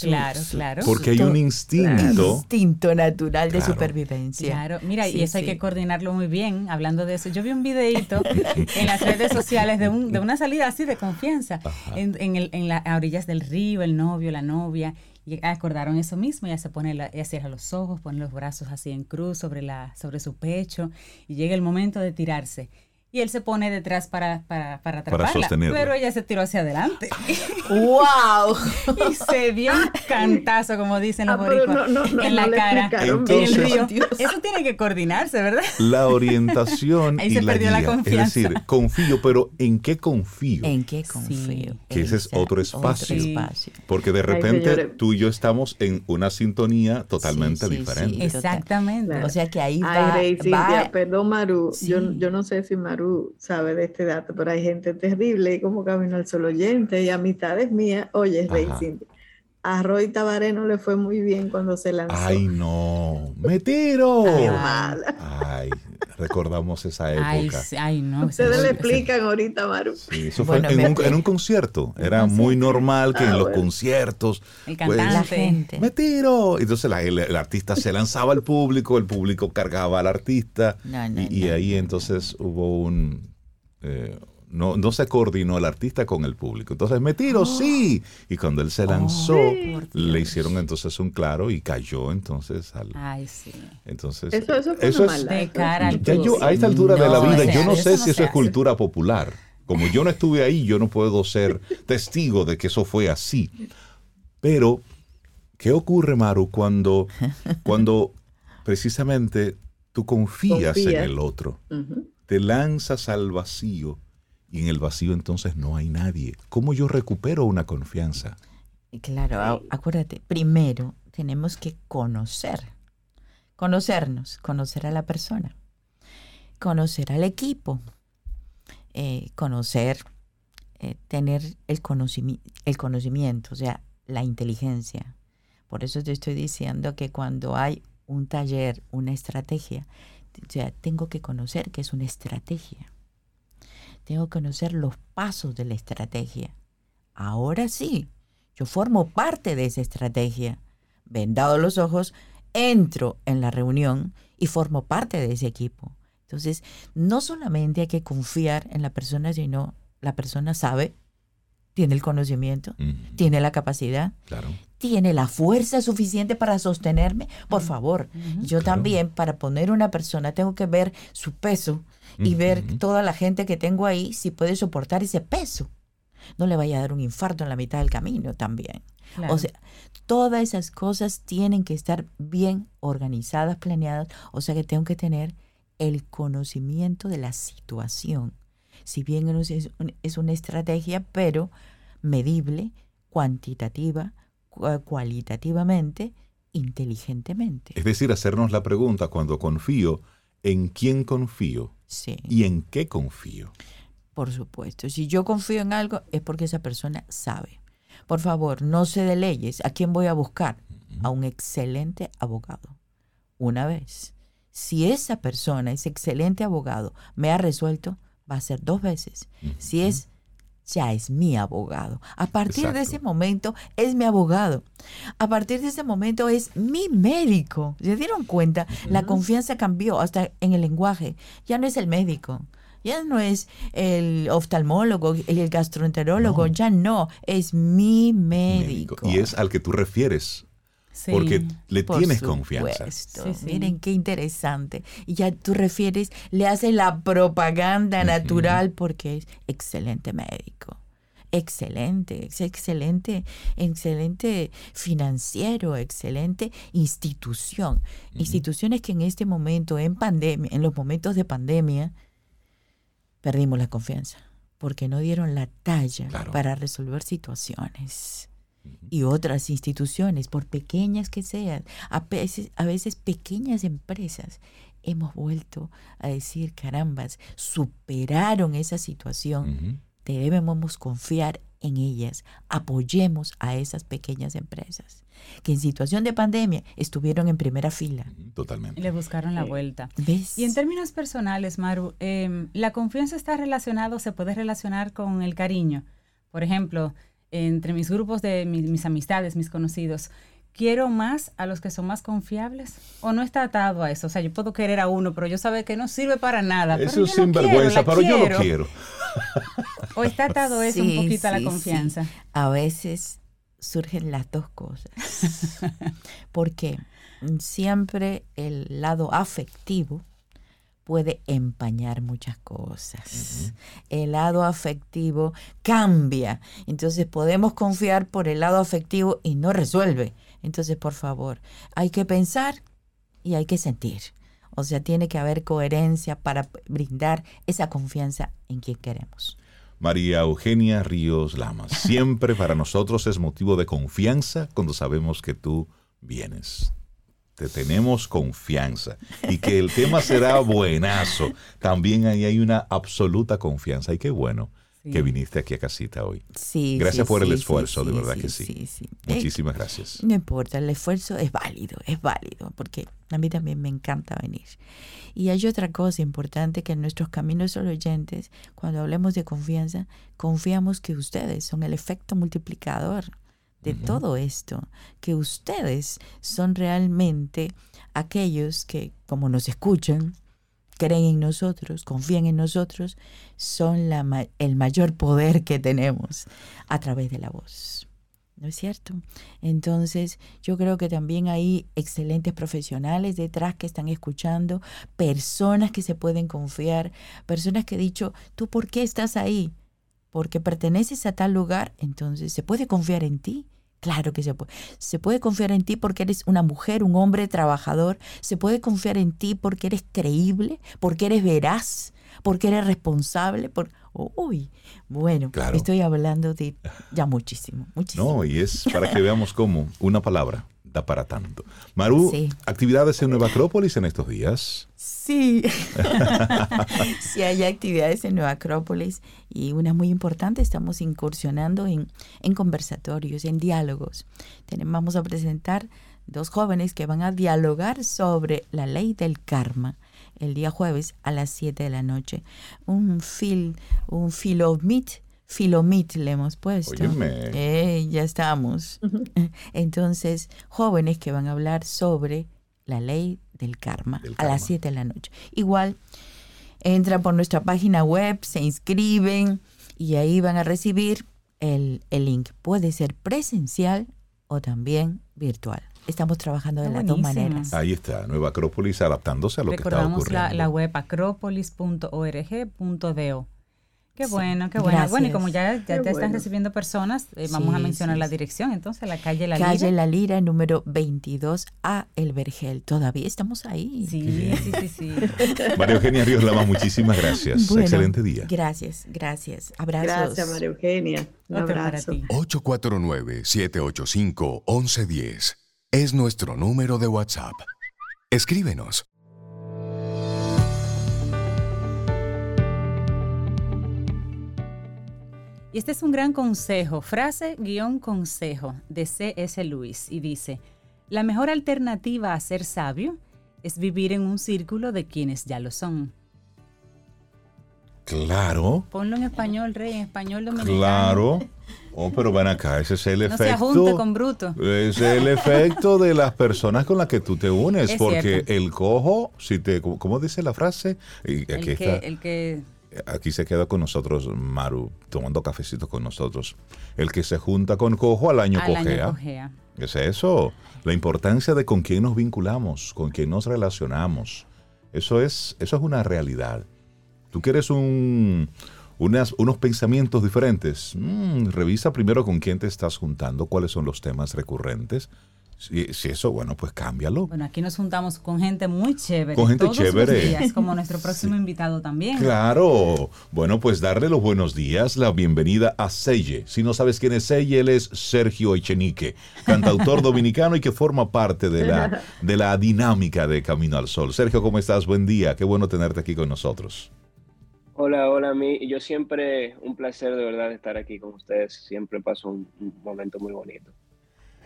claro, claro. Porque hay un instinto. instinto natural de supervivencia. Claro, mira, y eso hay que coordinarlo muy bien. Hablando de eso, yo vi un videito en las redes sociales de, un, de una salida así de confianza, en, en, el, en las orillas del río, el novio, la novia. Y acordaron eso mismo, ella se pone, la, ella cierra los ojos, pone los brazos así en cruz sobre, la, sobre su pecho y llega el momento de tirarse y él se pone detrás para, para, para atraparla. pero ella se tiró hacia adelante. ¡Wow! y se dio un cantazo, como dicen los ah, en la cara, en el río. Eso tiene que coordinarse, ¿verdad? La orientación Ahí y se la perdió guía. la confianza. Es decir, confío, pero ¿en qué confío? ¿En qué confío? que ese es otro espacio. Otro espacio. Porque de repente tú y yo estamos en una sintonía totalmente Sí, sí, diferente. sí. Exactamente. O sea que ahí Ay, va, Rey, va- Cintia, perdón, Maru. Sí. Yo, yo no sé si Maru sabe de este dato, pero hay gente terrible, y como Camino al Sol oyente y amistades mías. Oye, Rey. Cintia, a Roy Tabaré no le fue muy bien cuando se lanzó. Ay, no. ¡Me tiro! Ay, recordamos esa época. ay, no. Ustedes le explican ahorita, Maru. Sí, eso Bueno, fue en un, en un concierto. Era muy normal que Ah, en los bueno. conciertos. El pues, cantante. la gente. ¡Me tiro! Entonces la- el, el artista se lanzaba al público, el público cargaba al artista. No, no, y, y no, ahí no. entonces hubo un. eh, no, no se coordinó el artista con el público. Entonces, me tiro, sí. Y cuando él se lanzó, por le hicieron entonces un claro y cayó entonces al. Ay, sí. Entonces, Eso, eso fue eso una es- de cara ya yo, a esta altura de la No, vida, yo no sé eso si no eso es cultura popular. Como yo no estuve ahí, yo no puedo ser testigo de que eso fue así. Pero, ¿qué ocurre, Maru, cuando, cuando precisamente tú confías, en el otro? Te lanzas al vacío y en el vacío entonces no hay nadie. ¿Cómo yo recupero una confianza? Claro, acuérdate, primero tenemos que conocer, conocernos, conocer a la persona, conocer al equipo, eh, conocer, eh, tener el, conocimi- el conocimiento, o sea, la inteligencia. Por eso te estoy diciendo que cuando hay un taller, una estrategia, o tengo que conocer que es una estrategia. Tengo que conocer los pasos de la estrategia. Ahora sí, yo formo parte de esa estrategia. Vendados los ojos, entro en la reunión y formo parte de ese equipo. Entonces, no solamente hay que confiar en la persona, sino la persona sabe, tiene el conocimiento, tiene la capacidad, claro. Tiene la fuerza suficiente para sostenerme. Por favor, yo también para poner una persona tengo que ver su peso y ver toda la gente que tengo ahí si puede soportar ese peso. No le vaya a dar un infarto en la mitad del camino también. O sea, todas esas cosas tienen que estar bien organizadas, planeadas. O sea que tengo que tener el conocimiento de la situación. Si bien es una estrategia, pero medible, cuantitativa, cualitativamente, inteligentemente. Es decir, hacernos la pregunta cuando confío, ¿en quién confío? Sí. ¿Y en qué confío? Por supuesto. Si yo confío en algo es porque esa persona sabe. Por favor, no se de leyes. ¿A quién voy a buscar? A un excelente abogado. Una vez. Si esa persona, ese excelente abogado, me ha resuelto, va a ser dos veces. Si es ya es mi abogado. A partir de ese momento es mi abogado. A partir de ese momento es mi médico. ¿Se dieron cuenta? La confianza cambió hasta en el lenguaje. Ya no es el médico. Ya no es el oftalmólogo, el gastroenterólogo, ya no, es mi médico. Y es al que tú refieres porque le tienes confianza. Miren qué interesante. Y ya tú refieres, le haces la propaganda natural porque es excelente médico. Excelente, es excelente, excelente financiero, excelente institución. Instituciones que en este momento, en pandemia, en los momentos de pandemia, perdimos la confianza porque no dieron la talla para resolver situaciones y otras instituciones, por pequeñas que sean, a veces, a veces pequeñas empresas, hemos vuelto a decir, carambas, superaron esa situación, debemos confiar en ellas, apoyemos a esas pequeñas empresas que en situación de pandemia estuvieron en primera fila. Totalmente. Y le buscaron la vuelta. Y en términos personales, Maru, em, la confianza está relacionado, se puede relacionar con el cariño. Por ejemplo, entre mis grupos de mis, amistades, mis conocidos, quiero más a los que son más confiables o no está atado a eso. O sea, yo puedo querer a uno, pero yo sabe que no sirve para nada. Eso es sinvergüenza, pero yo lo quiero. o está atado eso un poquito a la confianza. A veces surgen las dos cosas. Porque siempre el lado afectivo puede empañar muchas cosas. El lado afectivo cambia. Entonces podemos confiar por el lado afectivo y no resuelve. Entonces, por favor, hay que pensar y hay que sentir. O sea, tiene que haber coherencia para brindar esa confianza en quien queremos. María Eugenia Ríos Lamas, siempre para nosotros es motivo de confianza cuando sabemos que tú vienes tenemos confianza y que el tema será buenazo. También ahí hay una absoluta confianza y qué bueno. que viniste aquí a casita hoy. Sí. Gracias por el esfuerzo, de verdad que sí. Muchísimas gracias. No importa, el esfuerzo es válido, es válido, porque a mí también me encanta venir. Y hay otra cosa importante que en nuestros caminos oyentes, cuando hablemos de confianza, confiamos que ustedes son el efecto multiplicador de todo esto, que ustedes son realmente aquellos que, como nos escuchan, creen en nosotros, confían en nosotros, son la, el mayor poder que tenemos a través de la voz. ¿No es cierto? Entonces, yo creo que también hay excelentes profesionales detrás que están escuchando, personas que se pueden confiar, personas que han dicho, ¿tú por qué estás ahí? Porque perteneces a tal lugar, entonces se puede confiar en ti. Claro que se puede. Se puede confiar en ti porque eres una mujer, un hombre trabajador. Se puede confiar en ti porque eres creíble, porque eres veraz, porque eres responsable. Por... Uy, bueno, estoy hablando de ya muchísimo, muchísimo. No, y es para que veamos cómo una palabra da para tanto. Maru, ¿actividades en Nueva Acrópolis en estos días? Sí, sí hay actividades en Nueva Acrópolis y una muy importante, estamos incursionando en, en conversatorios, en diálogos. Tenemos, vamos a presentar dos jóvenes que van a dialogar sobre la ley del karma el día jueves a las 7 de la noche. Un fil, un filomit Filomit le hemos puesto. Eh, ya estamos. Entonces, jóvenes que van a hablar sobre la ley del karma, a las 7 de la noche. Igual, entran por nuestra página web, se inscriben y ahí van a recibir el, el link. Puede ser presencial o también virtual. Estamos trabajando de las dos maneras. Ahí está, Nueva Acrópolis adaptándose a lo que está ocurriendo. La, la web acrópolis.org.do. Qué bueno, qué bueno. Bueno, y como ya, ya te están recibiendo personas, eh, vamos a mencionar la dirección. Entonces, la calle La Lira. Calle La Lira, número 22A, El Vergel. Todavía estamos ahí. Sí, sí, sí, sí. María Eugenia Ríos Lama, muchísimas gracias. Excelente día. Gracias, gracias. Abrazos. Gracias, María Eugenia. Un abrazo. 849-785-1110 es nuestro número de WhatsApp. Escríbenos Y este es un gran consejo, frase guion consejo de C.S. Lewis y dice, la mejor alternativa a ser sabio es vivir en un círculo de quienes ya lo son. Claro. Ponlo en español, rey, en español dominicano. Claro. Oh, pero ven acá, ese es el efecto. Se ajunte con bruto. Es el efecto de las personas con las que tú te unes. porque el cojo, si te, ¿cómo dice la frase? el, que, el que aquí se queda con nosotros Maru, tomando cafecito con nosotros. El que se junta con cojo al año, cojea. Es eso, la importancia de con quién nos vinculamos, con quién nos relacionamos. Eso es, eso es una realidad. Tú quieres un, unos pensamientos diferentes. Mm, revisa primero con quién te estás juntando, cuáles son los temas recurrentes si, eso, bueno, pues cámbialo. Bueno, aquí nos juntamos con gente muy chévere. Con gente chévere. como nuestro próximo invitado también. Claro. Bueno, pues darle los buenos días, la bienvenida a Selle. Si no sabes quién es Selle, él es Sergio Echenique, cantautor dominicano y que forma parte de la, de la dinámica de Camino al Sol. Sergio, ¿cómo estás? Buen día. Qué bueno tenerte aquí con nosotros. Hola, hola, a mí. Yo siempre, un placer de verdad estar aquí con ustedes. Siempre paso un momento muy bonito.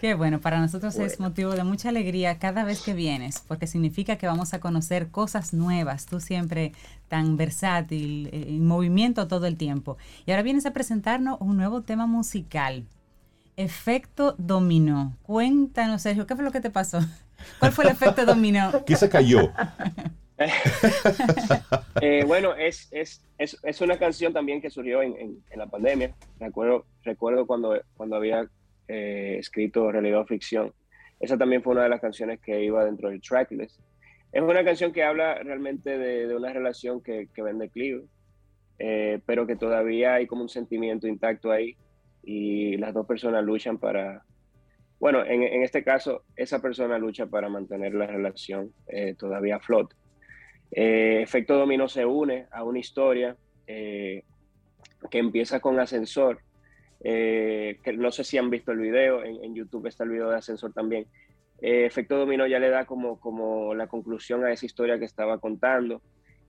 Qué bueno, para nosotros es motivo de mucha alegría cada vez que vienes, porque significa que vamos a conocer cosas nuevas, tú siempre tan versátil, eh, en movimiento todo el tiempo. Y ahora vienes a presentarnos un nuevo tema musical, Efecto Dominó. Cuéntanos, Sergio, ¿qué fue lo que te pasó? ¿Cuál fue el efecto dominó? ¿Qué se cayó? Eh, bueno, es, es, es, es, una canción también que surgió en, en, en, la pandemia. Recuerdo, recuerdo cuando, cuando había eh, escrito realidad o ficción. Esa también fue una de las canciones que iba dentro del tracklist. Es una canción que habla realmente de, una relación que, que vende declive, eh, pero que todavía hay como un sentimiento intacto ahí y las dos personas luchan para, bueno, en, en este caso, esa persona lucha para mantener la relación eh, todavía a flote. Efecto Dominó se une a una historia que empieza con Ascensor, eh, que no sé si han visto el video, en, YouTube está el video de Ascensor también. Eh, Efecto Dominó ya le da como, como la conclusión a esa historia que estaba contando,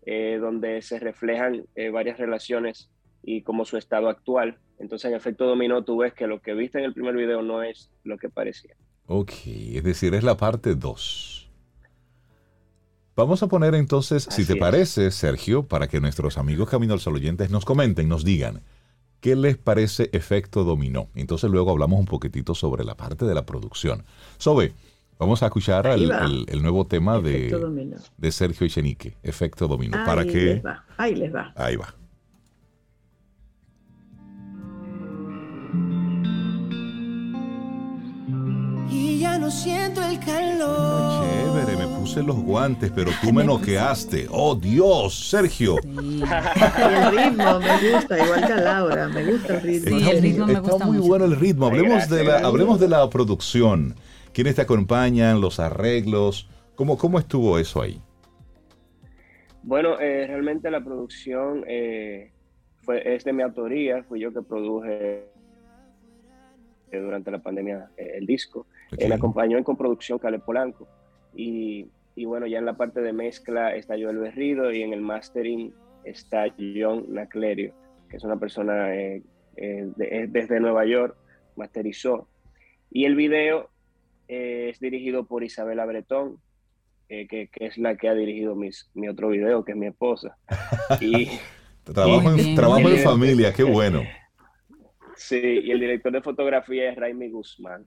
eh, donde se reflejan varias relaciones y como su estado actual. Entonces, en Efecto Dominó tú ves que lo que viste en el primer video no es lo que parecía. Ok, es decir, es la parte 2. Vamos a poner entonces, si te parece, Sergio, para que nuestros amigos Camino al Sol oyentes nos comenten, nos digan, ¿Qué les parece efecto dominó? Entonces luego hablamos un poquitito sobre la parte de la producción. Sobe, vamos a escuchar el, nuevo tema de, de, Sergio Echenique, efecto dominó. Ahí para les va. Ahí les va. Ahí va. Y ya no siento el calor. Chévere, me puse los guantes, pero tú me noqueaste. ¡Oh, Dios! Sergio. Sí. el ritmo me gusta, igual que a Laura. Me gusta el ritmo. Sí, el ritmo me gusta muy bueno el ritmo. Hablemos de, la, hablemos de la producción. ¿Quiénes te acompañan? ¿Los arreglos? ¿Cómo, cómo estuvo eso ahí? Bueno, eh, realmente la producción eh, fue, es de mi autoría. Fui yo que produje eh, durante la pandemia el disco. Okay. me acompañó en coproducción Cale Polanco. Y, y, bueno, ya en la parte de mezcla está Joel Berrido y en el mastering está John Naclerio, que es una persona eh, eh, de, desde Nueva York, masterizó. Y el video eh, es dirigido por Isabela Bretón, que, que, es la que ha dirigido mis, mi otro video, que es mi esposa. Y, trabajo en, trabajo en familia, qué bueno. Sí, y el director de fotografía es Raimi Guzmán.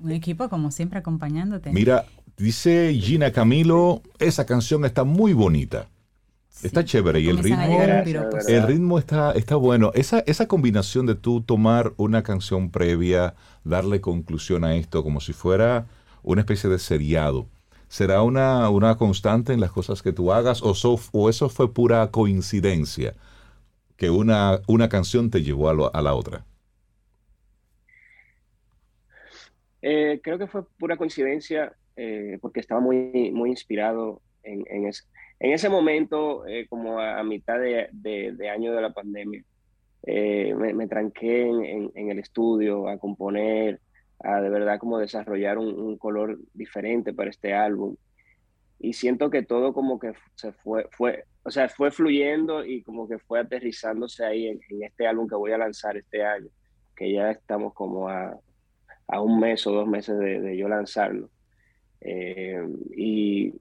Un equipo como siempre acompañándote. Mira, dice Gina Camilo, esa canción está muy bonita. Está chévere y el ritmo, el ritmo está, está bueno. Esa, esa combinación de tú tomar una canción previa, darle conclusión a esto como si fuera una especie de seriado, ¿será una, una constante en las cosas que tú hagas o, o eso fue pura coincidencia que una, una canción te llevó a, a la otra? Eh, creo que fue pura coincidencia eh, porque estaba muy, muy inspirado en, en, en ese momento, eh, como a, mitad de, de, año de la pandemia. Me, me, tranqué en, en, el estudio a componer, a de verdad como desarrollar un, un, color diferente para este álbum. Y siento que todo como que se fue, fue, o sea, fue fluyendo y como que fue aterrizándose ahí en, en este álbum que voy a lanzar este año, que ya estamos como a, a un mes o dos meses de, yo lanzarlo. Eh, y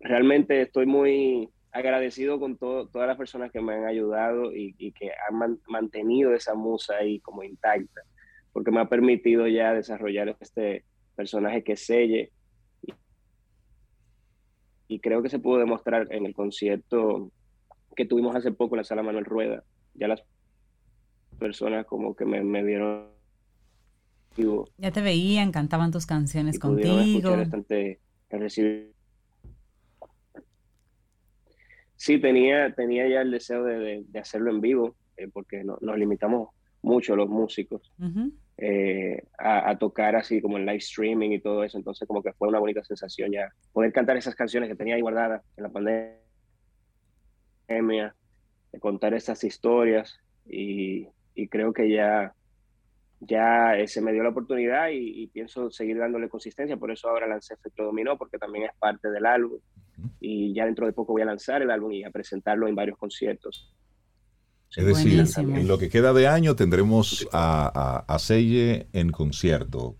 realmente estoy muy agradecido con todas las personas que me han ayudado y, que han mantenido esa musa ahí como intacta, porque me ha permitido ya desarrollar este personaje que selle. Y, creo que se pudo demostrar en el concierto que tuvimos hace poco en la sala Manuel Rueda. Ya las personas como que me dieron ya te veían, cantaban tus canciones contigo. Sí, tenía, tenía ya el deseo de, hacerlo en vivo, eh, porque nos limitamos mucho los músicos eh, a, tocar así como en live streaming y todo eso. Entonces, como que fue una bonita sensación ya poder cantar esas canciones que tenía ahí guardadas en la pandemia, de contar esas historias y creo que ya ya se me dio la oportunidad y, pienso seguir dándole consistencia, por eso ahora lancé Efecto Dominó, porque también es parte del álbum y ya dentro de poco voy a lanzar el álbum y a presentarlo en varios conciertos. Es decir, en lo que queda de año tendremos a, a, Selle en concierto.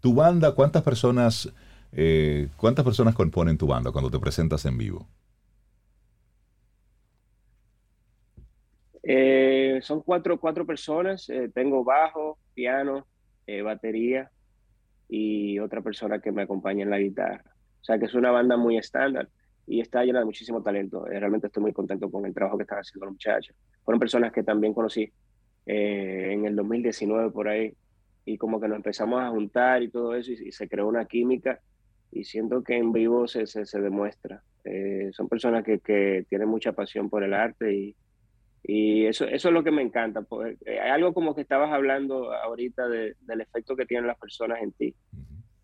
¿Tu banda, cuántas personas, eh, cuántas personas componen tu banda cuando te presentas en vivo? Eh, son cuatro, cuatro personas. Eh, tengo bajo, piano, eh, batería y otra persona que me acompaña en la guitarra. O sea que es una banda muy estándar y está llena de muchísimo talento. realmente estoy muy contento con el trabajo que están haciendo los muchachos. Fueron personas que también conocí en el 2019 por ahí y como que nos empezamos a juntar y todo eso y, se creó una química y siento que en vivo se, se, se demuestra. son personas que, que tienen mucha pasión por el arte y, y eso, eso es lo que me encanta. Eh, hay algo como que estabas hablando ahorita del efecto que tienen las personas en ti.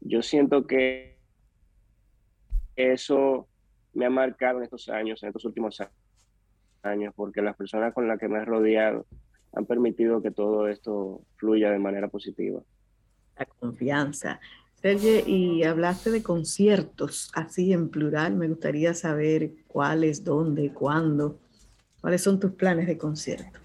Yo siento que eso me ha marcado en estos años, en estos últimos años, porque las personas con las que me he rodeado han permitido que todo esto fluya de manera positiva. La confianza. Sergio, y hablaste de conciertos, así en plural, me gustaría saber cuáles, dónde, cuándo. ¿Cuáles son tus planes de concierto?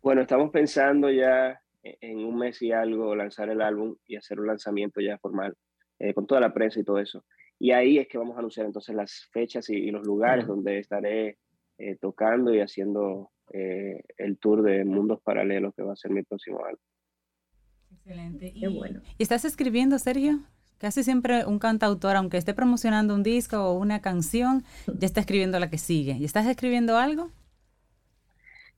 Bueno, estamos pensando ya en un mes y algo lanzar el álbum y hacer un lanzamiento ya formal eh, con toda la prensa y todo eso. Y ahí es que vamos a anunciar entonces las fechas y, los lugares donde estaré eh, tocando y haciendo eh, el tour de Mundos Paralelos que va a ser mi próximo álbum. Excelente. Y, bueno. ¿Estás escribiendo, Sergio? Casi siempre un cantautor, aunque esté promocionando un disco o una canción, ya está escribiendo la que sigue. ¿Y estás escribiendo algo?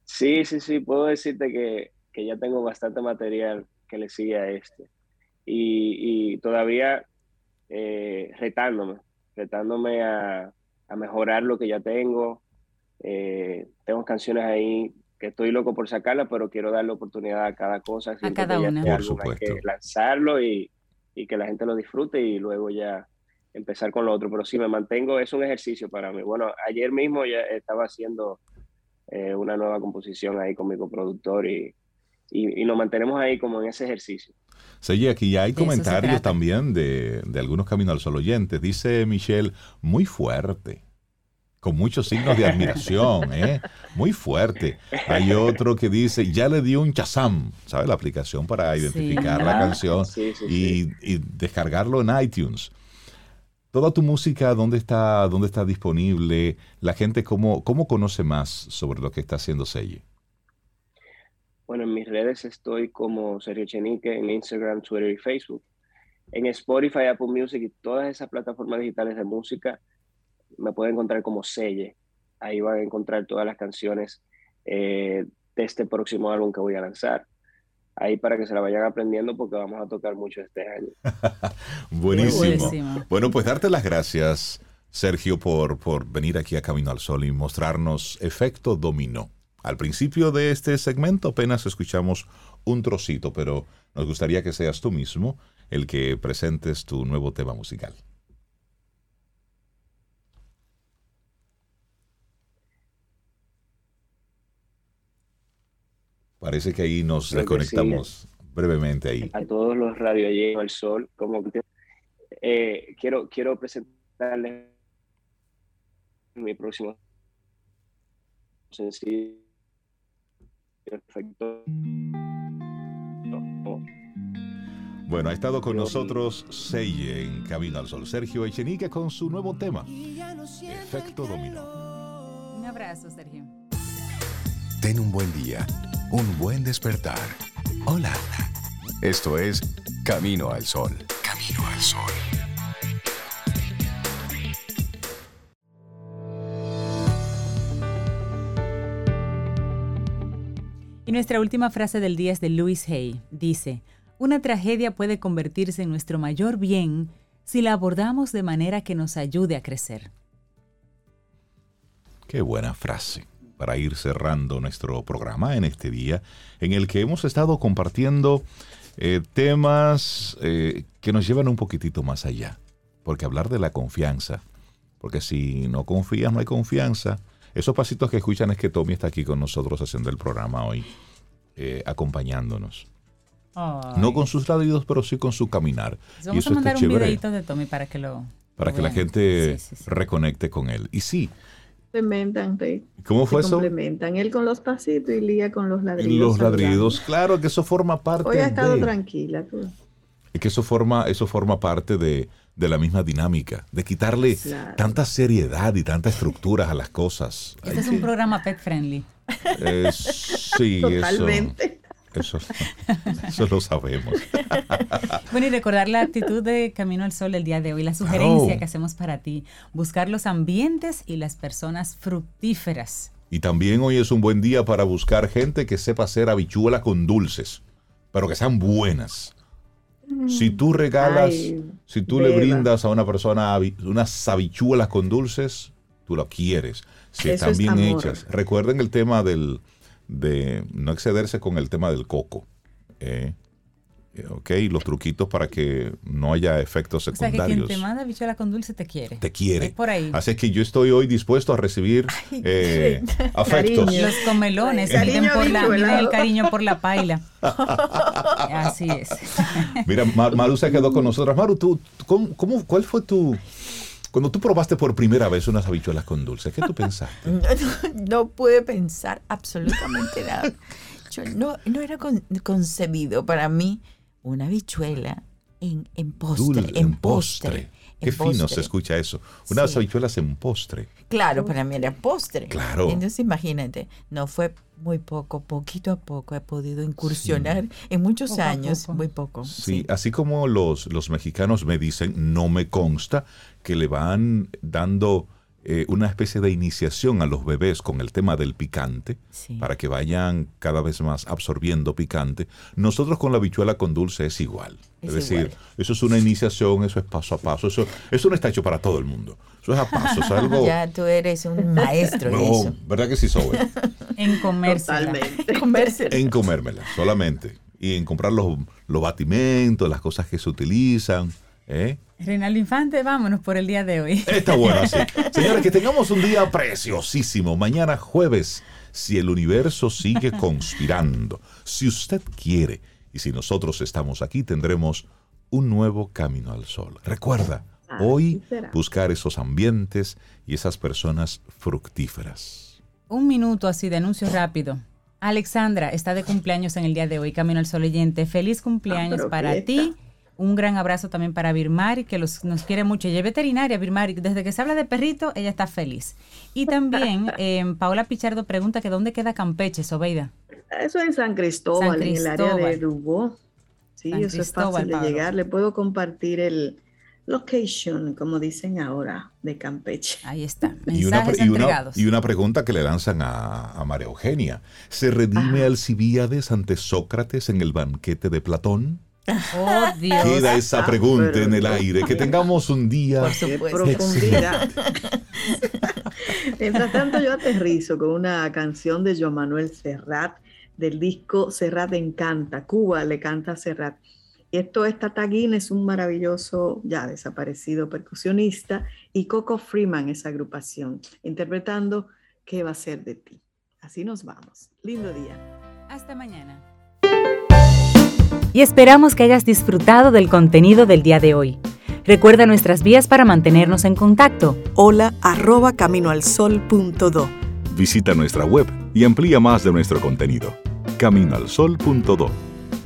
Sí, sí, sí, puedo decirte que, ya tengo bastante material que le sigue a este. Y, todavía eh, retándome, retándome a, mejorar lo que ya tengo. Eh, tengo canciones ahí que estoy loco por sacarlas, pero quiero darle oportunidad a cada cosa. A cada una. Por supuesto. Hay que lanzarlo y, y que la gente lo disfrute y luego ya empezar con lo otro. Pero sí, me mantengo, es un ejercicio para mí. Bueno, ayer mismo ya estaba haciendo eh, una nueva composición ahí con mi coproductor y, y, nos mantenemos ahí como en ese ejercicio. Sí, aquí ya hay comentarios también de, de algunos caminos al sol oyentes. Dice Michelle, muy fuerte con muchos signos de admiración, ¿eh? muy fuerte. Hay otro que dice, ya le dio un chazam, ¿sabes? La aplicación para identificar la canción y, descargarlo en iTunes. Toda tu música, ¿dónde está, dónde está disponible? La gente, ¿cómo, ¿cómo conoce más sobre lo que está haciendo Selle? Bueno, en mis redes estoy como Sergio Chenique en Instagram, Twitter y Facebook. En Spotify, Apple Music y todas esas plataformas digitales de música me pueden encontrar como Selle. Ahí van a encontrar todas las canciones eh, de este próximo álbum que voy a lanzar. Ahí para que se la vayan aprendiendo porque vamos a tocar mucho este año. Buenísimo. Bueno, pues darte las gracias, Sergio, por, por venir aquí a Camino al Sol y mostrarnos efecto dominó. Al principio de este segmento apenas escuchamos un trocito, pero nos gustaría que seas tú mismo el que presentes tu nuevo tema musical. Parece que ahí nos reconectamos brevemente ahí. A todos los radios llenos al sol, como eh, quiero, quiero presentarles mi próximo sencillo perfecto. Bueno, ha estado con nosotros Seye en Camino al Sol. Sergio Echenique con su nuevo tema, Efecto Dominó. Un abrazo, Sergio. Ten un buen día un buen despertar. Hola. Esto es Camino al Sol. Camino al Sol. Y nuestra última frase del día es de Louis Hay. Dice, una tragedia puede convertirse en nuestro mayor bien si la abordamos de manera que nos ayude a crecer. Qué buena frase para ir cerrando nuestro programa en este día, en el que hemos estado compartiendo eh, temas eh, que nos llevan un poquitito más allá. Porque hablar de la confianza, porque si no confías, no hay confianza. Esos pasitos que escuchan es que Tommy está aquí con nosotros haciendo el programa hoy, eh, acompañándonos. No con sus ladridos, pero sí con su caminar. Vamos y eso a mandar un videito de Tommy para que lo... Para que la gente reconecte con él. Y sí, complementan, ¿Cómo fue se eso? Complementan. Él con los pasitos y Lía con los ladridos. Los ladridos, claro que eso forma parte. Hoy ha estado tranquila. Es que eso forma, eso forma parte de, la misma dinámica, de quitarle tanta seriedad y tanta estructuras a las cosas. Este es un programa pet friendly. Eh, sí, Totalmente. Eso, eso lo sabemos. bueno, y recordar la actitud de Camino al Sol el día de hoy, la sugerencia que hacemos para ti, buscar los ambientes y las personas fructíferas. Y también hoy es un buen día para buscar gente que sepa hacer habichuelas con dulces, pero que sean buenas. Si tú regalas, si tú le brindas a una persona unas habichuelas con dulces, tú lo quieres. Si están bien hechas. Recuerden el tema del, de no excederse con el tema del coco. Eh, eh, ok, los truquitos para que no haya efectos secundarios. O sea, que quien te manda bichuela con dulce te quiere. Te quiere. Es por ahí. Así que yo estoy hoy dispuesto a recibir eh, afectos. Los comelones piden por la, el cariño por la paila. Así es. Mira, Maru se quedó con nosotros. Maru, ¿tú, cómo, cómo, ¿cuál fue tu, cuando tú probaste por primera vez unas habichuelas con dulce, ¿qué tú pensaste? No, pude pensar absolutamente nada. Yo no, no era concebido para mí una habichuela en, en postre. en postre. Qué fino se escucha eso. Unas habichuelas en postre. Claro, para mí era postre. Claro. Entonces imagínate, no fue muy poco, poquito a poco he podido incursionar en muchos años, muy poco. Sí, así como los, los mexicanos me dicen, no me consta que le van dando eh, una especie de iniciación a los bebés con el tema del picante, para que vayan cada vez más absorbiendo picante. Nosotros con la bichuela con dulce es igual. Es, decir, eso es una iniciación, eso es paso a paso, eso, eso no está hecho para todo el mundo. Eso es a paso, es algo... Ya tú eres un maestro no, eso. ¿verdad que sí soy? en comérsela. En comérmela, solamente. Y en comprar los, los batimentos, las cosas que se utilizan. ¿eh? Reinaldo Infante, vámonos por el día de hoy. Está bueno así. Señores, que tengamos un día preciosísimo. Mañana jueves, si el universo sigue conspirando, si usted quiere y si nosotros estamos aquí, tendremos un nuevo camino al sol. Recuerda, hoy buscar esos ambientes y esas personas fructíferas. Un minuto así de anuncio rápido. Alexandra está de cumpleaños en el día de hoy, Camino al Sol oyente. Feliz cumpleaños ah, para ti un gran abrazo también para Birmari, que los, nos quiere mucho. Ella es veterinaria, Birmari. Desde que se habla de perrito, ella está feliz. Y también eh, Paola Pichardo pregunta que dónde queda Campeche, Sobeida. Eso es en San Cristóbal, en el área de Dubó. Sí, eso es fácil de llegar. Le puedo compartir el, location, como dicen ahora, de Campeche. Ahí está. y una, y, una, pregunta que le lanzan a, María Eugenia. ¿Se redime Alcibíades ante Sócrates en el banquete de Platón? Oh, Dios. Queda esa ah, pregunta en el aire. Que tengamos un día de profundidad. Mientras tanto, yo aterrizo con una canción de Joan Manuel Serrat del disco Serrat Encanta. Cuba le canta a Serrat. Y esto es Tata es un maravilloso, ya desaparecido percusionista, y Coco Freeman, esa agrupación, interpretando ¿Qué va a ser de ti? Así nos vamos. Lindo día. Hasta mañana. Y esperamos que hayas disfrutado del contenido del día de hoy. Recuerda nuestras vías para mantenernos en contacto. Hola arroba caminoalsol.do. Visita nuestra web y amplía más de nuestro contenido. Caminoalsol.do.